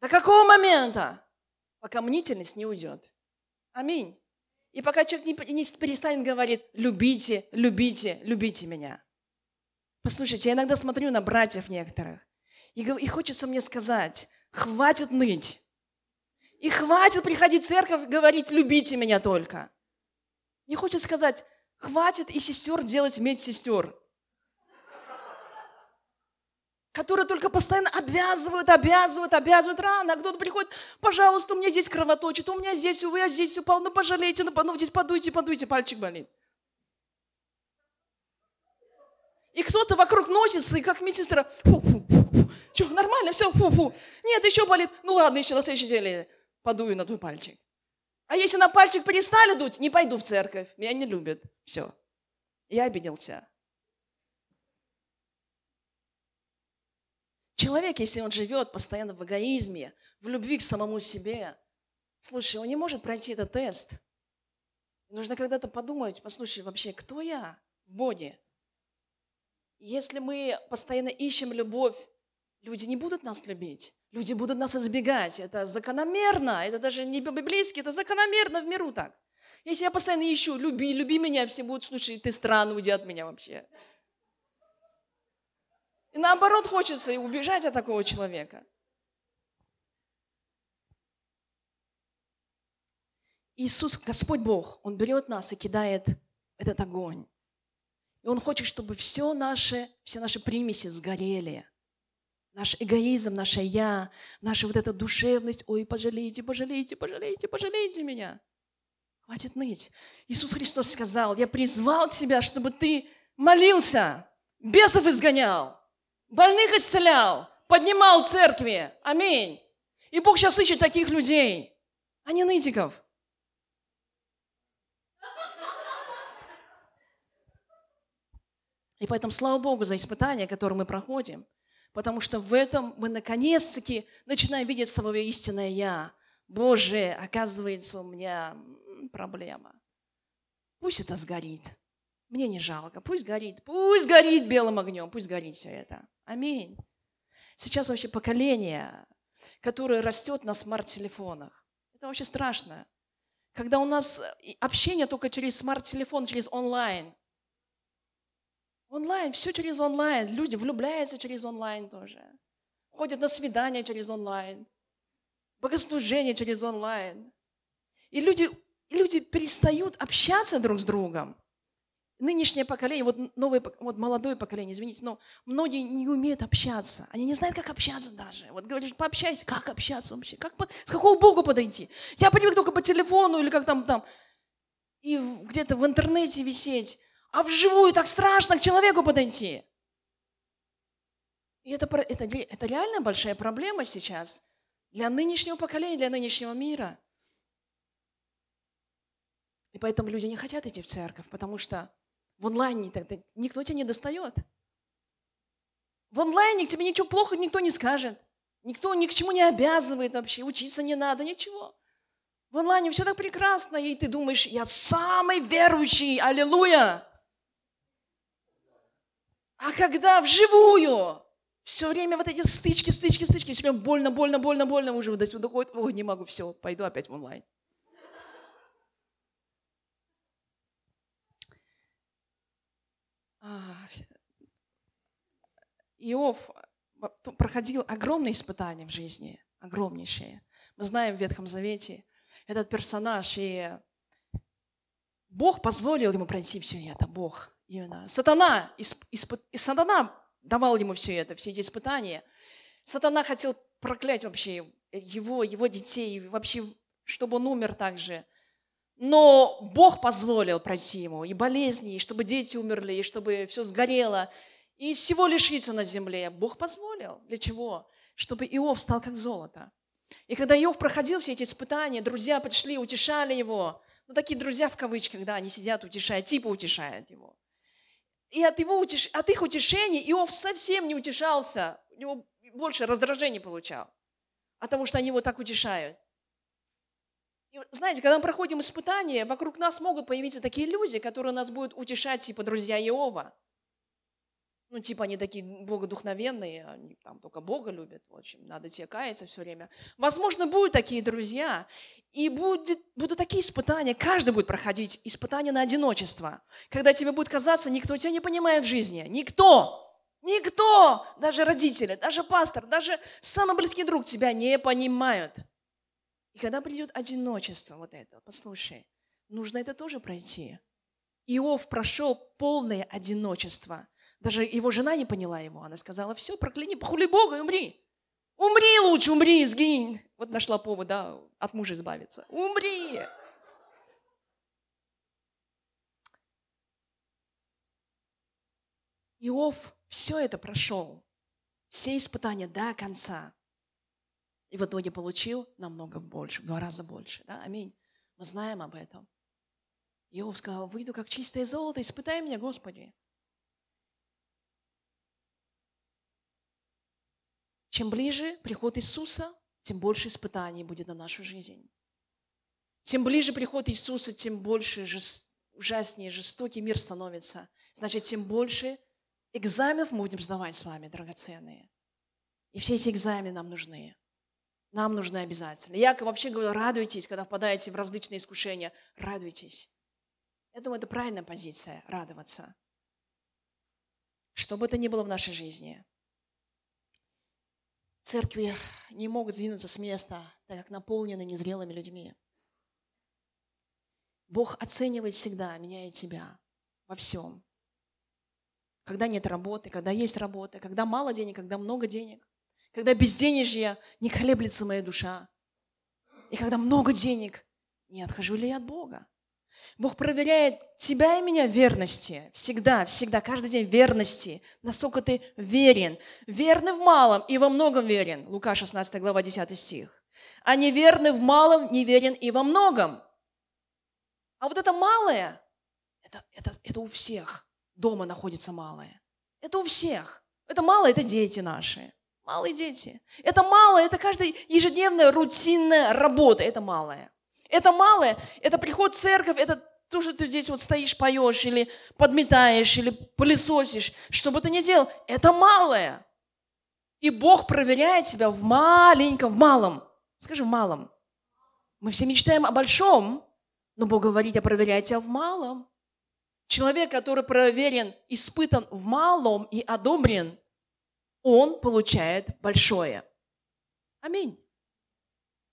До какого момента? Пока мнительность не уйдет. Аминь. И пока человек не, не перестанет говорить, любите, любите, любите меня. Послушайте, я иногда смотрю на братьев некоторых, и хочется мне сказать, хватит ныть. И хватит приходить в церковь говорить, любите меня только. Не хочет сказать, хватит и сестер делать медсестер, которые только постоянно обязывают, обязывают, обязывают рано. А кто-то приходит, пожалуйста, у меня здесь кровоточит, у меня здесь, увы, я здесь упал, ну пожалейте, ну, ну здесь подуйте, подуйте, пальчик болит. И кто-то вокруг носится, и как медсестра, фу-фу, что, нормально, все, фу-фу. Нет, еще болит, ну ладно, еще на следующей неделе подую на твой пальчик. А если на пальчик перестали дуть, не пойду в церковь. Меня не любят. Все. Я обиделся. Человек, если он живет постоянно в эгоизме, в любви к самому себе, слушай, он не может пройти этот тест. Нужно когда-то подумать, послушай, вообще, кто я в Боге? Если мы постоянно ищем любовь, люди не будут нас любить. Люди будут нас избегать. Это закономерно. Это даже не библейски, это закономерно в миру так. Если я постоянно ищу, люби, люби меня, все будут, слушай, ты странно, уйди от меня вообще. И наоборот хочется и убежать от такого человека. Иисус, Господь Бог, Он берет нас и кидает этот огонь. И Он хочет, чтобы все наши, все наши примеси сгорели. Наш эгоизм, наше «я», наша вот эта душевность. Ой, пожалейте, пожалейте, пожалейте, пожалейте меня. Хватит ныть. Иисус Христос сказал, я призвал тебя, чтобы ты молился, бесов изгонял, больных исцелял, поднимал церкви. Аминь. И Бог сейчас ищет таких людей, а не нытиков. И поэтому слава Богу за испытания, которые мы проходим, потому что в этом мы наконец-таки начинаем видеть свое истинное «Я». Боже, оказывается, у меня проблема. Пусть это сгорит. Мне не жалко. Пусть горит. Пусть горит белым огнем. Пусть горит все это. Аминь. Сейчас вообще поколение, которое растет на смарт-телефонах. Это вообще страшно. Когда у нас общение только через смарт-телефон, через онлайн. Онлайн, все через онлайн. Люди влюбляются через онлайн тоже. Ходят на свидания через онлайн. Богослужение через онлайн. И люди, люди перестают общаться друг с другом. Нынешнее поколение, вот новое, вот молодое поколение, извините, но многие не умеют общаться. Они не знают, как общаться даже. Вот говоришь, пообщайся, как общаться вообще? Как, с какого Богу подойти? Я привык только по телефону или как там, там, и где-то в интернете висеть. А вживую так страшно к человеку подойти. И это, это, это реально большая проблема сейчас для нынешнего поколения, для нынешнего мира. И поэтому люди не хотят идти в церковь, потому что в онлайне никто тебя не достает. В онлайне к тебе ничего плохого никто не скажет. Никто ни к чему не обязывает вообще, учиться не надо, ничего. В онлайне все так прекрасно, и ты думаешь, я самый верующий, аллилуйя. А когда вживую, все время вот эти стычки, стычки, стычки, все время больно, больно, больно, больно, уже до сюда доходит, ой, не могу, все, пойду опять в онлайн. Иов проходил огромные испытания в жизни, огромнейшие. Мы знаем в Ветхом Завете этот персонаж, и Бог позволил ему пройти все это, Бог. Именно. Сатана, исп, и сатана давал ему все это, все эти испытания. Сатана хотел проклять вообще его, его детей, вообще, чтобы он умер также. Но Бог позволил пройти ему и болезни, и чтобы дети умерли, и чтобы все сгорело, и всего лишиться на земле. Бог позволил. Для чего? Чтобы Иов стал как золото. И когда Иов проходил все эти испытания, друзья пришли, утешали его. Ну, такие друзья в кавычках, да, они сидят, утешают, типа утешают его. И от, его утеш... от их утешений Иов совсем не утешался. У него больше раздражения получал. От того, что они его так утешают. И, знаете, когда мы проходим испытания, вокруг нас могут появиться такие люди, которые нас будут утешать, типа друзья Иова. Ну, типа они такие богодухновенные, они там только Бога любят, в общем, надо тебе каяться все время. Возможно, будут такие друзья, и будет, будут такие испытания, каждый будет проходить испытания на одиночество, когда тебе будет казаться, никто тебя не понимает в жизни, никто, никто, даже родители, даже пастор, даже самый близкий друг тебя не понимают. И когда придет одиночество, вот это, послушай, нужно это тоже пройти. Иов прошел полное одиночество – даже его жена не поняла его. Она сказала, все, прокляни, похули Бога и умри. Умри лучше, умри, сгинь. Вот нашла повод, да, от мужа избавиться. Умри. Иов все это прошел, все испытания до конца. И в итоге получил намного больше, в два раза больше. Да? Аминь. Мы знаем об этом. Иов сказал, выйду как чистое золото, испытай меня, Господи. Чем ближе приход Иисуса, тем больше испытаний будет на нашу жизнь. Тем ближе приход Иисуса, тем больше жест... ужаснее, жестокий мир становится. Значит, тем больше экзаменов мы будем сдавать с вами, драгоценные. И все эти экзамены нам нужны. Нам нужны обязательно. Я вообще говорю, радуйтесь, когда впадаете в различные искушения. Радуйтесь. Я думаю, это правильная позиция – радоваться. Что бы это ни было в нашей жизни. Церкви не могут сдвинуться с места, так как наполнены незрелыми людьми. Бог оценивает всегда меня и тебя во всем. Когда нет работы, когда есть работа, когда мало денег, когда много денег, когда безденежье не колеблется моя душа, и когда много денег, не отхожу ли я от Бога? Бог проверяет тебя и меня верности. Всегда, всегда, каждый день верности. Насколько ты верен. Верный в малом и во многом верен. Лука 16 глава 10 стих. А неверный в малом, неверен и во многом. А вот это малое, это, это, это у всех дома находится малое. Это у всех. Это малое, это дети наши. Малые дети. Это малое, это каждая ежедневная рутинная работа. Это малое. Это малое, это приход в церковь, это то, что ты здесь вот стоишь, поешь, или подметаешь, или пылесосишь, что бы ты ни делал, это малое. И Бог проверяет тебя в маленьком, в малом. Скажи, в малом. Мы все мечтаем о большом, но Бог говорит, я проверяю тебя в малом. Человек, который проверен, испытан в малом и одобрен, он получает большое. Аминь.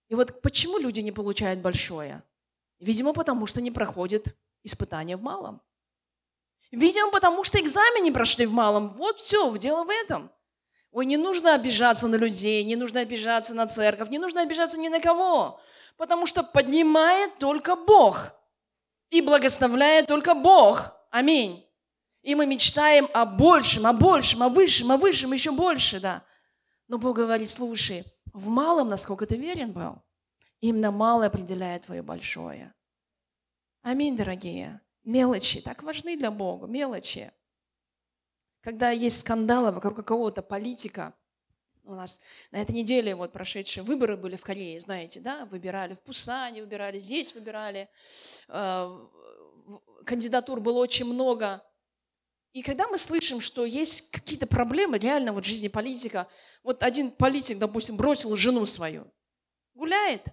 И вот почему люди не получают большое? Видимо, потому что не проходят испытания в малом. Видимо, потому что экзамен не прошли в малом. Вот все, дело в этом. Ой, не нужно обижаться на людей, не нужно обижаться на церковь, не нужно обижаться ни на кого, потому что поднимает только Бог и благословляет только Бог. Аминь. И мы мечтаем о большем, о большем, о высшем, о высшем, еще больше, да. Но Бог говорит, слушай, в малом, насколько ты верен был, именно малое определяет твое большое. Аминь, дорогие. Мелочи так важны для Бога, мелочи. Когда есть скандалы вокруг какого-то политика, у нас на этой неделе вот прошедшие выборы были в Корее, знаете, да, выбирали в Пусане, выбирали здесь, выбирали. Э, кандидатур было очень много. И когда мы слышим, что есть какие-то проблемы реально вот в жизни политика, вот один политик, допустим, бросил жену свою, гуляет,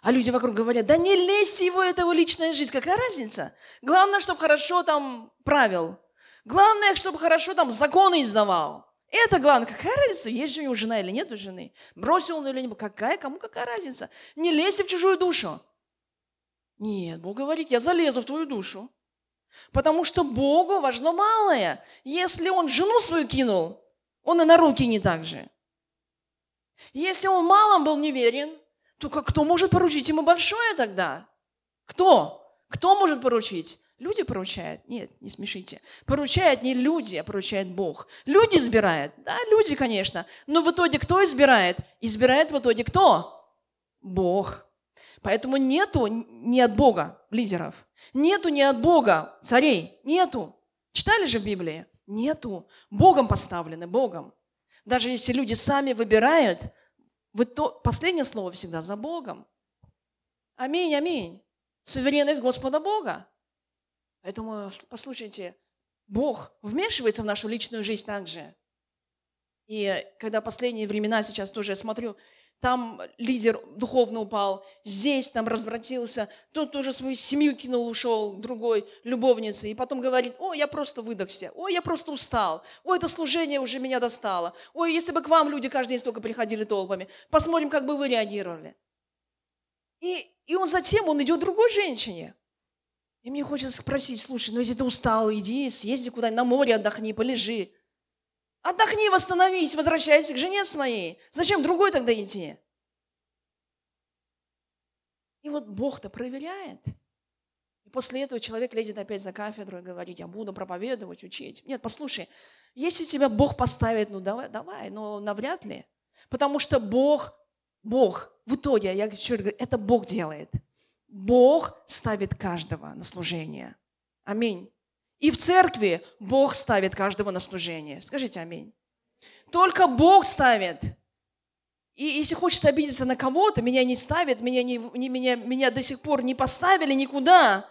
а люди вокруг говорят, да не лезь его, это его личная жизнь, какая разница? Главное, чтобы хорошо там правил. Главное, чтобы хорошо там законы издавал. Это главное. Какая разница, есть же у него жена или нет у жены? Бросил он или нет? Какая, кому какая разница? Не лезьте в чужую душу. Нет, Бог говорит, я залезу в твою душу. Потому что Богу важно малое. Если он жену свою кинул, он и на руки не так же. Если он малом был неверен, то кто может поручить ему большое тогда? Кто? Кто может поручить? Люди поручают? Нет, не смешите. Поручают не люди, а поручает Бог. Люди избирают? Да, люди, конечно. Но в итоге кто избирает? Избирает в итоге кто? Бог. Поэтому нету ни от Бога лидеров. Нету ни от Бога царей. Нету. Читали же в Библии? Нету. Богом поставлены, Богом. Даже если люди сами выбирают, последнее слово всегда за Богом. Аминь, аминь. Суверенность Господа Бога. Поэтому, послушайте, Бог вмешивается в нашу личную жизнь также. И когда последние времена сейчас тоже я смотрю, там лидер духовно упал, здесь там развратился, тут тоже свою семью кинул, ушел другой любовнице, и потом говорит, о, я просто выдохся, о, я просто устал, о, это служение уже меня достало, ой, если бы к вам люди каждый день столько приходили толпами, посмотрим, как бы вы реагировали. И, и он затем, он идет другой женщине. И мне хочется спросить, слушай, ну если ты устал, иди, съезди куда-нибудь на море, отдохни, полежи. Отдохни, восстановись, возвращайся к жене своей. Зачем другой тогда идти? И вот Бог-то проверяет. И после этого человек лезет опять за кафедру и говорит, я буду проповедовать, учить. Нет, послушай, если тебя Бог поставит, ну давай, давай, но навряд ли. Потому что Бог, Бог, в итоге, я еще говорю, это Бог делает. Бог ставит каждого на служение. Аминь. И в церкви Бог ставит каждого на служение. Скажите аминь. Только Бог ставит. И если хочется обидеться на кого-то, меня не ставят, меня, не, не, меня, меня до сих пор не поставили никуда,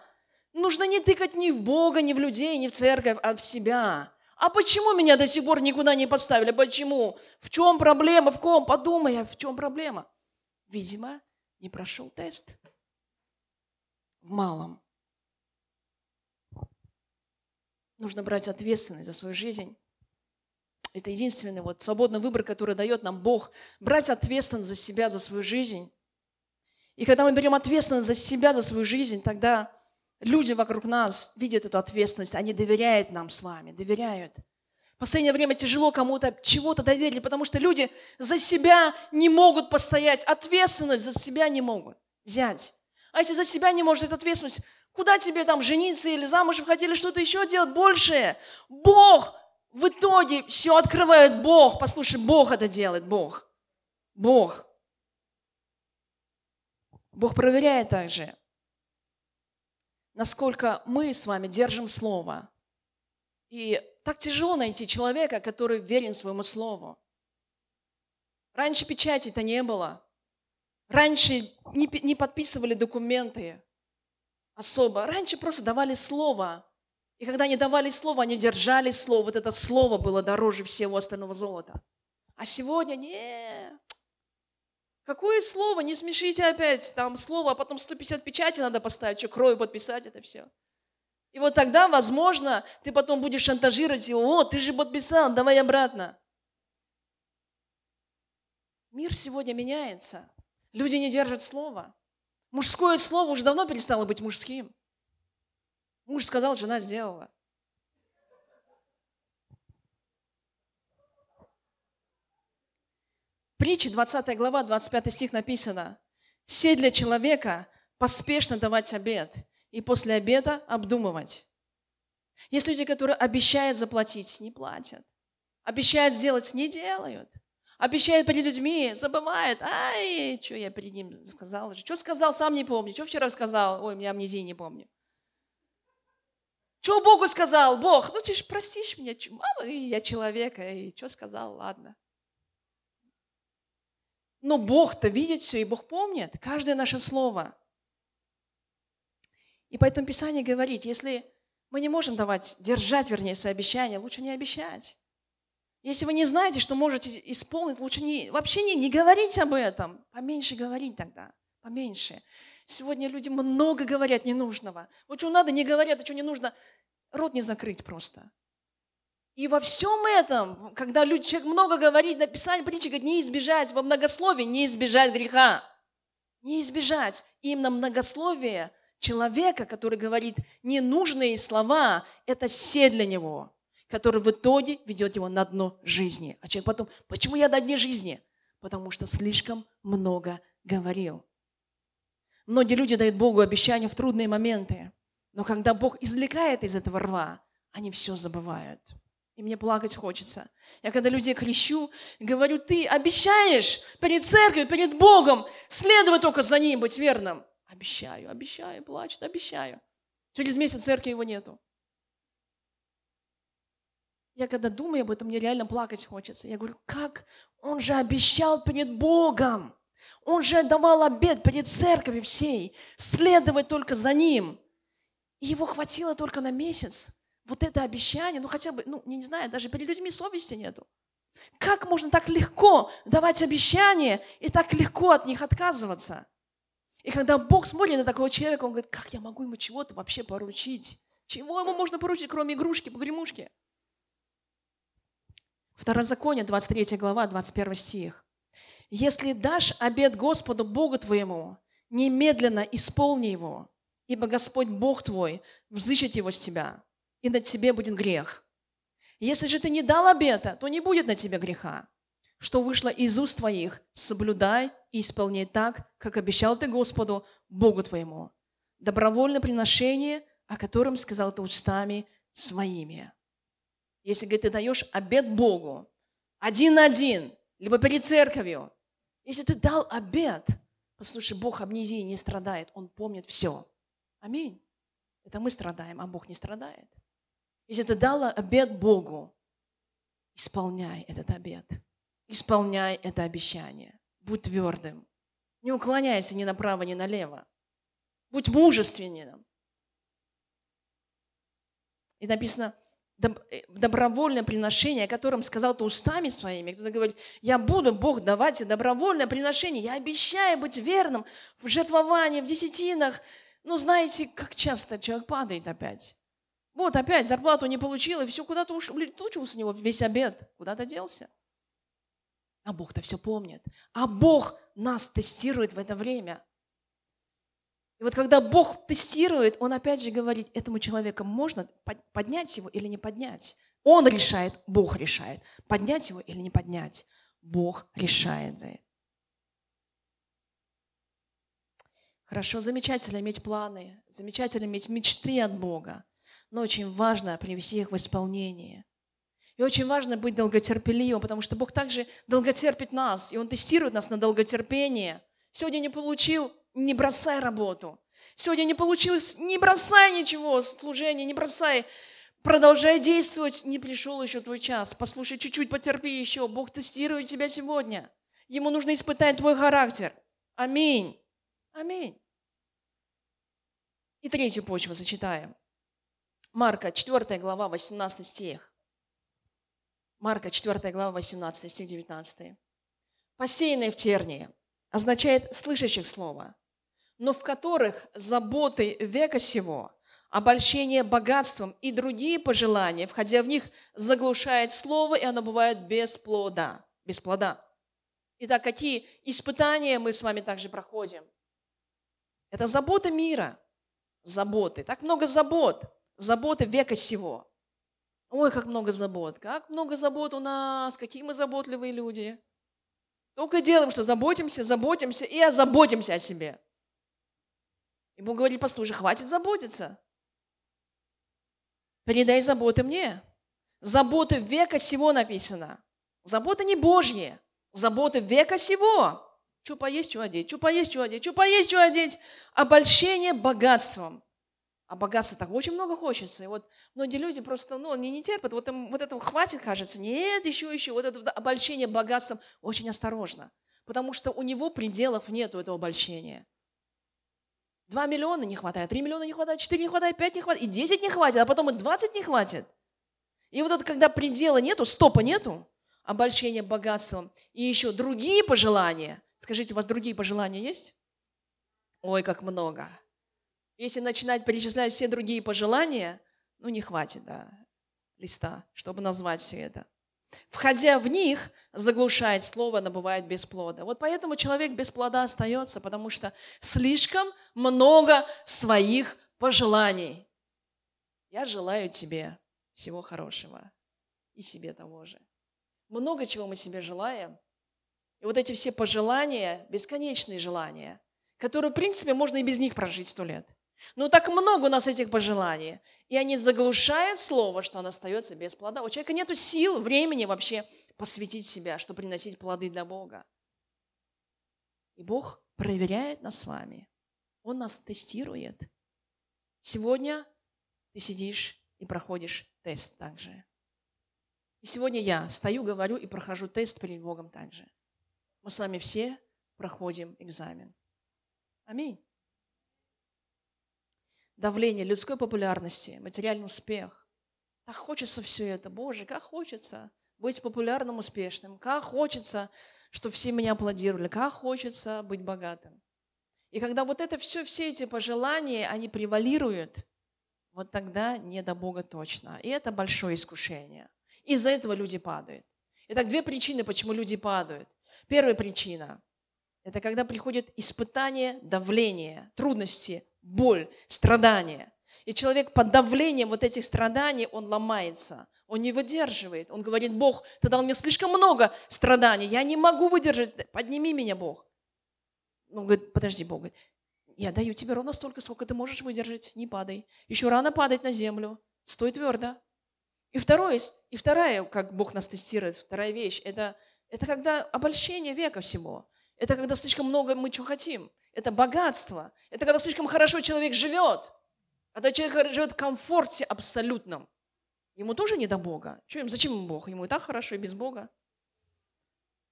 нужно не тыкать ни в Бога, ни в людей, ни в церковь, а в себя. А почему меня до сих пор никуда не поставили? Почему? В чем проблема? В ком? Подумай, а в чем проблема? Видимо, не прошел тест. В малом. Нужно брать ответственность за свою жизнь. Это единственный вот свободный выбор, который дает нам Бог. Брать ответственность за себя, за свою жизнь. И когда мы берем ответственность за себя, за свою жизнь, тогда люди вокруг нас видят эту ответственность, они доверяют нам с вами, доверяют. В последнее время тяжело кому-то чего-то доверить, потому что люди за себя не могут постоять, ответственность за себя не могут взять. А если за себя не может, эта ответственность, куда тебе там жениться или замуж или что-то еще делать большее? Бог в итоге все открывает Бог. Послушай, Бог это делает, Бог. Бог. Бог проверяет также, насколько мы с вами держим Слово. И так тяжело найти человека, который верен своему Слову. Раньше печати-то не было. Раньше не, не подписывали документы особо. Раньше просто давали слово. И когда они давали слово, они держали слово. Вот это слово было дороже всего остального золота. А сегодня не. Какое слово? Не смешите опять. Там слово, а потом 150 печати надо поставить, что крою подписать это все. И вот тогда, возможно, ты потом будешь шантажировать его. О, ты же подписал, давай обратно. Мир сегодня меняется. Люди не держат слова. Мужское слово уже давно перестало быть мужским. Муж сказал, жена сделала. Притчи, 20 глава, 25 стих написано. «Все для человека поспешно давать обед, и после обеда обдумывать». Есть люди, которые обещают заплатить, не платят. Обещают сделать, не делают. Обещают перед людьми, забывают. Ай, что я перед ним сказал? Что сказал, сам не помню. Что вчера сказал? Ой, у меня амнезия, не помню. Что Богу сказал? Бог, ну ты же простишь меня, мало я человека, и что сказал, ладно. Но Бог-то видит все, и Бог помнит каждое наше слово. И поэтому Писание говорит, если мы не можем давать, держать, вернее, свои обещания, лучше не обещать. Если вы не знаете, что можете исполнить, лучше не, вообще не, не говорить об этом. Поменьше говорить тогда, поменьше. Сегодня люди много говорят ненужного. Вот что надо, не говорят, а что не нужно, рот не закрыть просто. И во всем этом, когда люди, человек много говорит, написание притчи говорит, не избежать, во многословии не избежать греха. Не избежать. Именно многословие человека, который говорит ненужные слова, это все для него, который в итоге ведет его на дно жизни. А человек потом, почему я на дне жизни? Потому что слишком много говорил. Многие люди дают Богу обещания в трудные моменты, но когда Бог извлекает из этого рва, они все забывают. И мне плакать хочется. Я когда людей крещу, говорю, ты обещаешь перед церковью, перед Богом, следовать только за Ним, быть верным. Обещаю, обещаю, плачет, обещаю. Через месяц церкви его нету. Я когда думаю об этом, мне реально плакать хочется. Я говорю, как он же обещал перед Богом. Он же давал обед перед церковью всей, следовать только за ним. И его хватило только на месяц. Вот это обещание, ну хотя бы, ну не знаю, даже перед людьми совести нету. Как можно так легко давать обещания и так легко от них отказываться? И когда Бог смотрит на такого человека, он говорит, как я могу ему чего-то вообще поручить? Чего ему можно поручить, кроме игрушки, погремушки? Второзаконие, 23 глава, 21 стих. Если дашь обед Господу Богу твоему, немедленно исполни его, ибо Господь Бог твой взыщет его с тебя, и на тебе будет грех. Если же ты не дал обета, то не будет на тебе греха. Что вышло из уст твоих, соблюдай и исполняй так, как обещал ты Господу, Богу твоему. Добровольное приношение, о котором сказал ты устами своими. Если, говорит, ты даешь обед Богу, один на один, либо перед церковью, если ты дал обед, послушай, Бог амнезии не страдает, Он помнит все. Аминь. Это мы страдаем, а Бог не страдает. Если ты дала обед Богу, исполняй этот обед. Исполняй это обещание. будь твердым. Не уклоняйся ни направо, ни налево. Будь мужественным. И написано, добровольное приношение, о котором сказал ты устами своими. Кто-то говорит, я буду, Бог, давать тебе добровольное приношение. Я обещаю быть верным в жертвовании, в десятинах. Ну, знаете, как часто человек падает опять. Вот опять зарплату не получил, и все куда-то ушел, улетучился у него весь обед, куда-то делся. А Бог-то все помнит. А Бог нас тестирует в это время. И вот когда Бог тестирует, Он опять же говорит, этому человеку можно поднять его или не поднять. Он решает, Бог решает, поднять его или не поднять. Бог решает за это. Хорошо, замечательно иметь планы, замечательно иметь мечты от Бога, но очень важно привести их в исполнение. И очень важно быть долготерпеливым, потому что Бог также долготерпит нас, и Он тестирует нас на долготерпение. Сегодня не получил, не бросай работу. Сегодня не получилось, не бросай ничего, служение, не бросай. Продолжай действовать, не пришел еще твой час. Послушай, чуть-чуть потерпи еще. Бог тестирует тебя сегодня. Ему нужно испытать твой характер. Аминь. Аминь. И третью почву зачитаем. Марка, 4 глава, 18 стих. Марка, 4 глава, 18 стих 19. «Посеянные в тернии» означает «слышащих слова», но в которых заботы века сего, обольщение богатством и другие пожелания, входя в них, заглушает слово, и оно бывает без плода. Без плода. Итак, какие испытания мы с вами также проходим? Это забота мира, заботы. Так много забот, заботы века сего – Ой, как много забот, как много забот у нас, какие мы заботливые люди. Только делаем, что заботимся, заботимся и озаботимся о себе. И Бог говорит, послушай, хватит заботиться. Передай заботы мне. Заботы века сего написано. Заботы не Божьи, заботы века сего. Что поесть, что одеть, что поесть, что одеть, что поесть, что одеть. Обольщение богатством. А богатства так очень много хочется. И вот многие люди просто, ну, они не терпят. Вот, им, вот этого хватит, кажется. Нет, еще, еще. Вот это обольщение богатством очень осторожно. Потому что у него пределов нет, у этого обольщения. Два миллиона не хватает, три миллиона не хватает, четыре не хватает, пять не хватает, и десять не хватит, а потом и двадцать не хватит. И вот это, когда предела нету, стопа нету, обольщение богатством, и еще другие пожелания. Скажите, у вас другие пожелания есть? Ой, как много. Если начинать перечислять все другие пожелания, ну не хватит, да, листа, чтобы назвать все это. Входя в них, заглушает слово, но бывает без плода. Вот поэтому человек без плода остается, потому что слишком много своих пожеланий. Я желаю тебе всего хорошего и себе того же. Много чего мы себе желаем. И вот эти все пожелания, бесконечные желания, которые, в принципе, можно и без них прожить сто лет – ну так много у нас этих пожеланий. И они заглушают слово, что он остается без плода. У человека нет сил, времени вообще посвятить себя, чтобы приносить плоды для Бога. И Бог проверяет нас с вами. Он нас тестирует. Сегодня ты сидишь и проходишь тест также. И сегодня я стою, говорю и прохожу тест перед Богом также. Мы с вами все проходим экзамен. Аминь давление людской популярности, материальный успех. Так хочется все это. Боже, как хочется быть популярным, успешным. Как хочется, чтобы все меня аплодировали. Как хочется быть богатым. И когда вот это все, все эти пожелания, они превалируют, вот тогда не до Бога точно. И это большое искушение. Из-за этого люди падают. Итак, две причины, почему люди падают. Первая причина – это когда приходит испытание, давление, трудности, боль, страдания. И человек под давлением вот этих страданий, он ломается, он не выдерживает. Он говорит, Бог, ты дал мне слишком много страданий, я не могу выдержать, подними меня, Бог. Он говорит, подожди, Бог, говорит, я даю тебе ровно столько, сколько ты можешь выдержать, не падай. Еще рано падать на землю, стой твердо. И второе, и вторая, как Бог нас тестирует, вторая вещь, это, это когда обольщение века всего. Это когда слишком много мы чего хотим. Это богатство. Это когда слишком хорошо человек живет. Когда человек живет в комфорте абсолютном. Ему тоже не до Бога. Что, зачем ему Бог? Ему и так хорошо, и без Бога.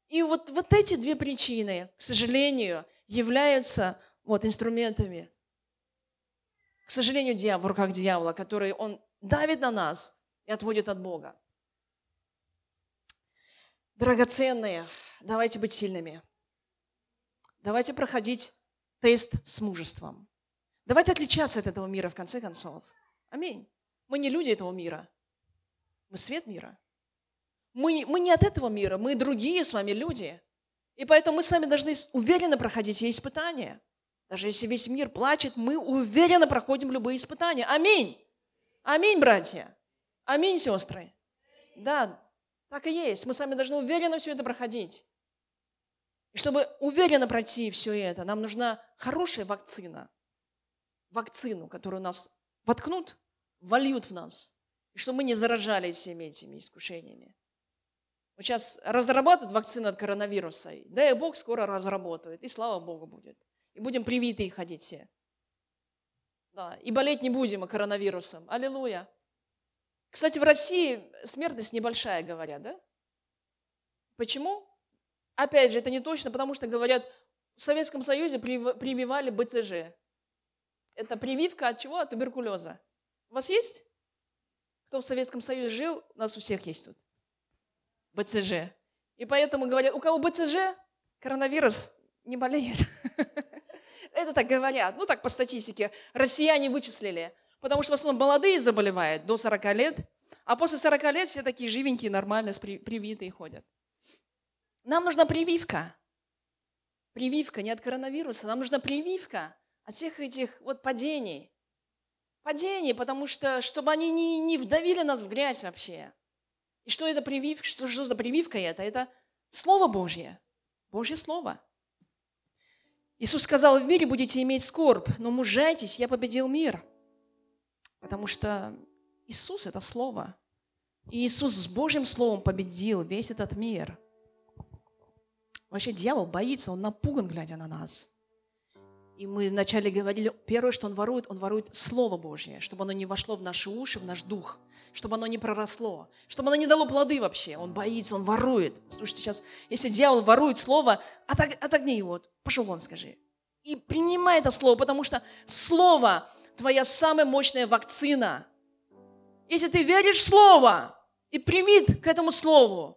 И вот, вот эти две причины, к сожалению, являются вот инструментами, к сожалению, дьявол, в руках дьявола, который он давит на нас и отводит от Бога. Драгоценные, давайте быть сильными. Давайте проходить тест с мужеством. Давайте отличаться от этого мира, в конце концов. Аминь. Мы не люди этого мира. Мы свет мира. Мы, мы не от этого мира, мы другие с вами люди. И поэтому мы с вами должны уверенно проходить все испытания. Даже если весь мир плачет, мы уверенно проходим любые испытания. Аминь. Аминь, братья. Аминь, сестры. Да, так и есть. Мы с вами должны уверенно все это проходить. И чтобы уверенно пройти все это, нам нужна хорошая вакцина. Вакцину, которую нас воткнут, вольют в нас. И чтобы мы не заражались всеми этими искушениями. Вот сейчас разрабатывают вакцину от коронавируса. И Бог скоро разработает. И слава Богу будет. И будем привитые ходить все. Да, и болеть не будем коронавирусом. Аллилуйя. Кстати, в России смертность небольшая, говорят, да? Почему? Опять же, это не точно, потому что, говорят, в Советском Союзе прививали БЦЖ. Это прививка от чего? От туберкулеза. У вас есть? Кто в Советском Союзе жил, у нас у всех есть тут. БЦЖ. И поэтому говорят, у кого БЦЖ, коронавирус не болеет. Это так говорят. Ну, так по статистике. Россияне вычислили. Потому что в основном молодые заболевают до 40 лет, а после 40 лет все такие живенькие, нормальные, привитые ходят. Нам нужна прививка. Прививка не от коронавируса, нам нужна прививка от всех этих вот падений. Падений, потому что, чтобы они не, не вдавили нас в грязь вообще. И что это прививка? Что, что за прививка это? Это Слово Божье. Божье Слово. Иисус сказал, в мире будете иметь скорбь, но мужайтесь, я победил мир. Потому что Иисус – это Слово. И Иисус с Божьим Словом победил весь этот мир. Вообще дьявол боится, он напуган, глядя на нас. И мы вначале говорили, первое, что он ворует, он ворует Слово Божье, чтобы оно не вошло в наши уши, в наш дух, чтобы оно не проросло, чтобы оно не дало плоды вообще. Он боится, он ворует. Слушайте, сейчас, если дьявол ворует Слово, отог, отогни его, пошел вон, скажи. И принимай это Слово, потому что Слово – твоя самая мощная вакцина. Если ты веришь Слово и примит к этому Слову,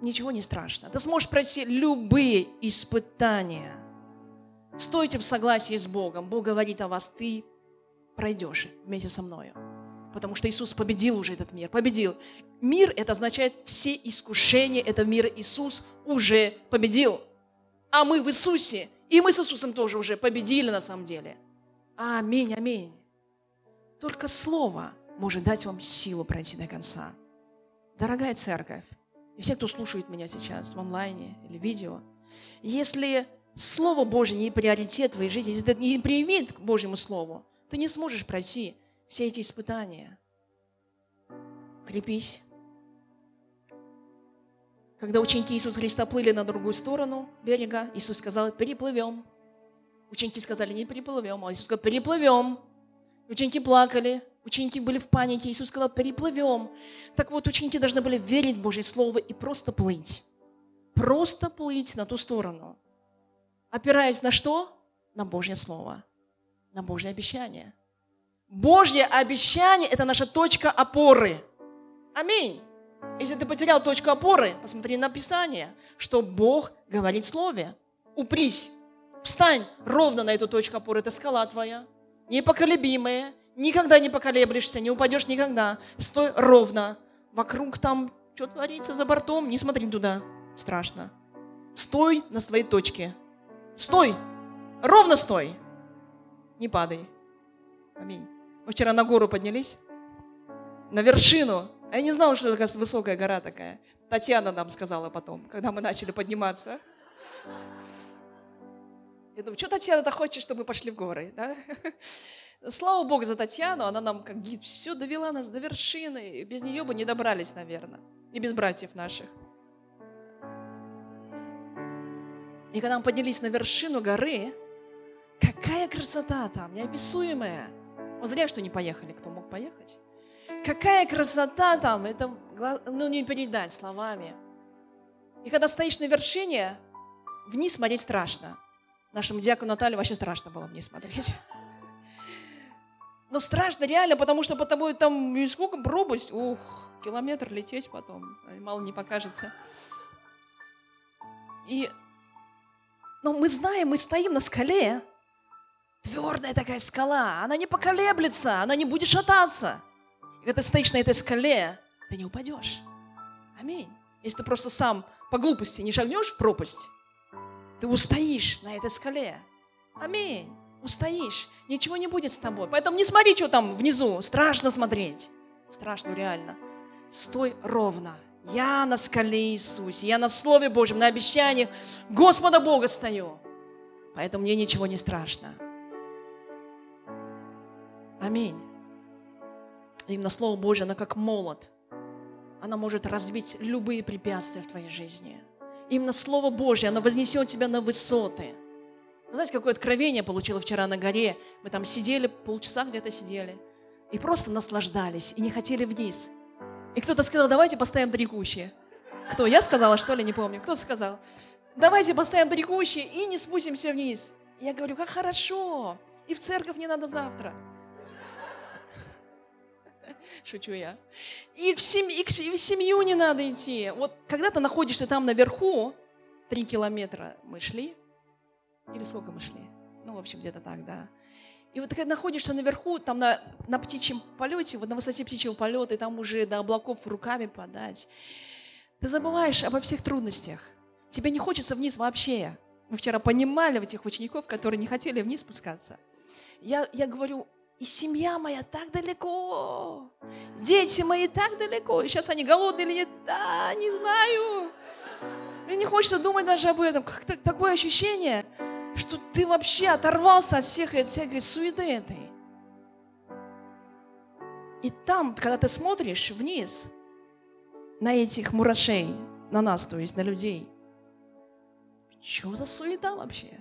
ничего не страшно. Ты сможешь пройти любые испытания – Стойте в согласии с Богом. Бог говорит о вас, ты пройдешь вместе со мною. Потому что Иисус победил уже этот мир, победил. Мир – это означает все искушения этого мира Иисус уже победил. А мы в Иисусе, и мы с Иисусом тоже уже победили на самом деле. Аминь, аминь. Только Слово может дать вам силу пройти до конца. Дорогая церковь, и все, кто слушает меня сейчас в онлайне или видео, если Слово Божье не приоритет в твоей жизни, если ты не привит к Божьему Слову, ты не сможешь пройти все эти испытания. Крепись. Когда ученики Иисуса Христа плыли на другую сторону берега, Иисус сказал, переплывем. Ученики сказали, не переплывем. А Иисус сказал, переплывем. Ученики плакали, ученики были в панике. Иисус сказал, переплывем. Так вот, ученики должны были верить в Божье Слово и просто плыть. Просто плыть на ту сторону. Опираясь на что? На Божье Слово, на Божье обещание. Божье обещание – это наша точка опоры. Аминь. Если ты потерял точку опоры, посмотри на Писание, что Бог говорит в Слове. Упрись, встань ровно на эту точку опоры. Это скала твоя, непоколебимая, никогда не поколеблешься, не упадешь никогда. Стой ровно. Вокруг там что творится за бортом, не смотри туда. Страшно. Стой на своей точке. Стой! Ровно стой! Не падай. Аминь. Мы вчера на гору поднялись, на вершину. А я не знала, что это такая высокая гора такая. Татьяна нам сказала потом, когда мы начали подниматься. Я думаю, что Татьяна-то хочет, чтобы мы пошли в горы? Да? Слава Богу за Татьяну, она нам как гид все довела нас до вершины. Без нее бы не добрались, наверное. И без братьев наших. И когда мы поднялись на вершину горы, какая красота там, неописуемая. Вот зря, что не поехали, кто мог поехать. Какая красота там, это ну, не передать словами. И когда стоишь на вершине, вниз смотреть страшно. Нашему диаку Наталье вообще страшно было вниз смотреть. Но страшно реально, потому что по тобой там сколько пропасть, ух, километр лететь потом, мало не покажется. И, но мы знаем, мы стоим на скале, твердая такая скала, она не поколеблется, она не будет шататься. И когда ты стоишь на этой скале, ты не упадешь. Аминь. Если ты просто сам по глупости не шагнешь в пропасть, ты устоишь на этой скале. Аминь устоишь, ничего не будет с тобой. Поэтому не смотри, что там внизу, страшно смотреть. Страшно реально. Стой ровно. Я на скале Иисусе, я на Слове Божьем, на обещаниях Господа Бога стою. Поэтому мне ничего не страшно. Аминь. Именно Слово Божье, оно как молот. Оно может разбить любые препятствия в твоей жизни. Именно Слово Божье, оно вознесет тебя на высоты – вы знаете, какое откровение получила вчера на горе? Мы там сидели, полчаса где-то сидели. И просто наслаждались, и не хотели вниз. И кто-то сказал, давайте поставим трекущие. Кто? Я сказала, что ли, не помню. Кто сказал? Давайте поставим трекущие и не спустимся вниз. Я говорю, как хорошо. И в церковь не надо завтра. Шучу я. И в, семь, и в семью не надо идти. Вот когда ты находишься там наверху, три километра мы шли, или сколько мы шли? Ну, в общем, где-то так, да. И вот когда находишься наверху, там на, на птичьем полете, вот на высоте птичьего полета, и там уже до облаков руками подать, ты забываешь обо всех трудностях. Тебе не хочется вниз вообще. Мы вчера понимали этих учеников, которые не хотели вниз спускаться. Я, я говорю, и семья моя так далеко, дети мои так далеко, и сейчас они голодные или нет, да, не знаю. Мне не хочется думать даже об этом. Как такое ощущение, что ты вообще оторвался от всех от всякой суеты этой. И там, когда ты смотришь вниз на этих мурашей, на нас, то есть на людей, что за суета вообще?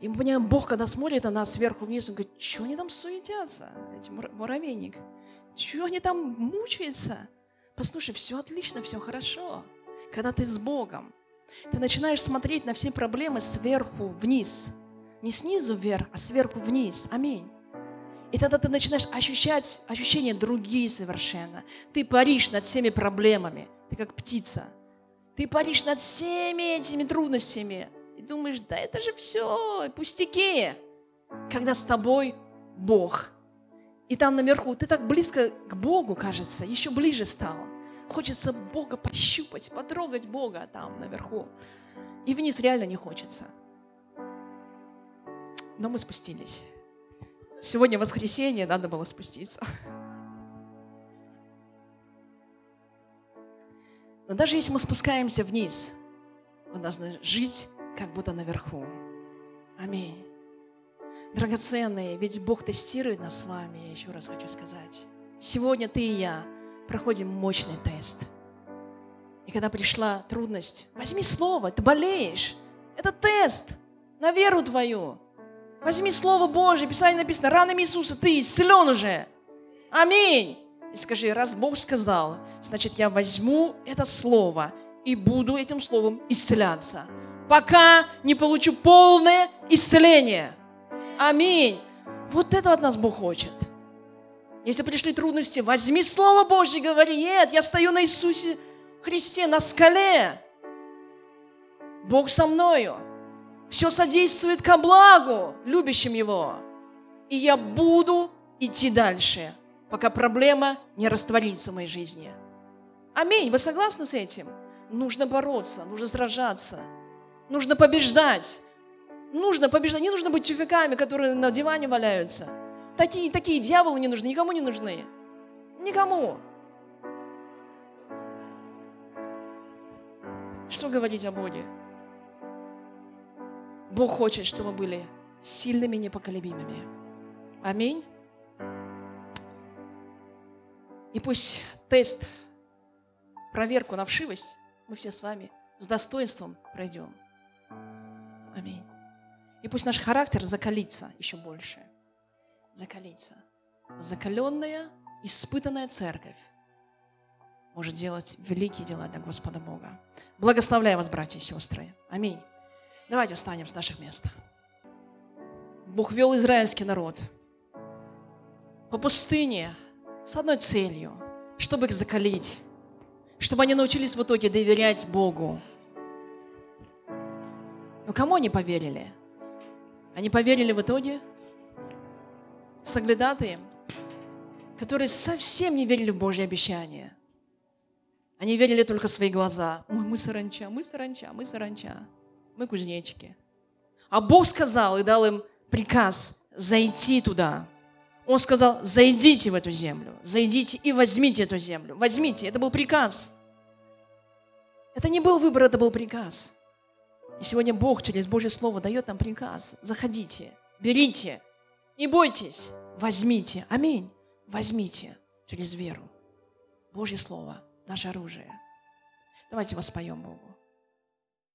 И мы Бог, когда смотрит на нас сверху вниз, Он говорит, что они там суетятся, эти муравейник? Чего они там мучаются? Послушай, все отлично, все хорошо. Когда ты с Богом, ты начинаешь смотреть на все проблемы сверху вниз. Не снизу вверх, а сверху вниз. Аминь. И тогда ты начинаешь ощущать ощущения другие совершенно. Ты паришь над всеми проблемами. Ты как птица. Ты паришь над всеми этими трудностями. И думаешь, да это же все пустяки. Когда с тобой Бог. И там наверху ты так близко к Богу, кажется, еще ближе стал. Хочется Бога пощупать, потрогать Бога там наверху. И вниз реально не хочется. Но мы спустились. Сегодня воскресенье, надо было спуститься. Но даже если мы спускаемся вниз, мы должны жить как будто наверху. Аминь. Драгоценные, ведь Бог тестирует нас с вами, я еще раз хочу сказать. Сегодня ты и я проходим мощный тест. И когда пришла трудность, возьми слово, ты болеешь. Это тест на веру твою. Возьми Слово Божье, Писание написано, ранами Иисуса ты исцелен уже. Аминь. И скажи, раз Бог сказал, значит, я возьму это слово и буду этим словом исцеляться, пока не получу полное исцеление. Аминь. Вот это от нас Бог хочет. Если пришли трудности, возьми Слово Божье говори, нет, я стою на Иисусе Христе, на скале. Бог со мною. Все содействует ко благу, любящим Его. И я буду идти дальше, пока проблема не растворится в моей жизни. Аминь. Вы согласны с этим? Нужно бороться, нужно сражаться, нужно побеждать. Нужно побеждать. Не нужно быть тюфяками, которые на диване валяются – Такие, такие дьяволы не нужны, никому не нужны. Никому. Что говорить о Боге? Бог хочет, чтобы мы были сильными, непоколебимыми. Аминь. И пусть тест, проверку на вшивость мы все с вами с достоинством пройдем. Аминь. И пусть наш характер закалится еще больше закалиться. Закаленная, испытанная церковь. может делать великие дела для Господа Бога. Благословляю вас, братья и сестры. Аминь. Давайте встанем с наших мест. Бог вел израильский народ по пустыне с одной целью, чтобы их закалить, чтобы они научились в итоге доверять Богу. Но кому они поверили? Они поверили в итоге соглядатаем, которые совсем не верили в Божье обещание. Они верили только в свои глаза. Ой, мы саранча, мы саранча, мы саранча, мы кузнечики. А Бог сказал и дал им приказ зайти туда. Он сказал, зайдите в эту землю, зайдите и возьмите эту землю. Возьмите, это был приказ. Это не был выбор, это был приказ. И сегодня Бог через Божье Слово дает нам приказ. Заходите, берите, не бойтесь, возьмите. Аминь. Возьмите через веру. Божье Слово, наше оружие. Давайте воспоем Богу.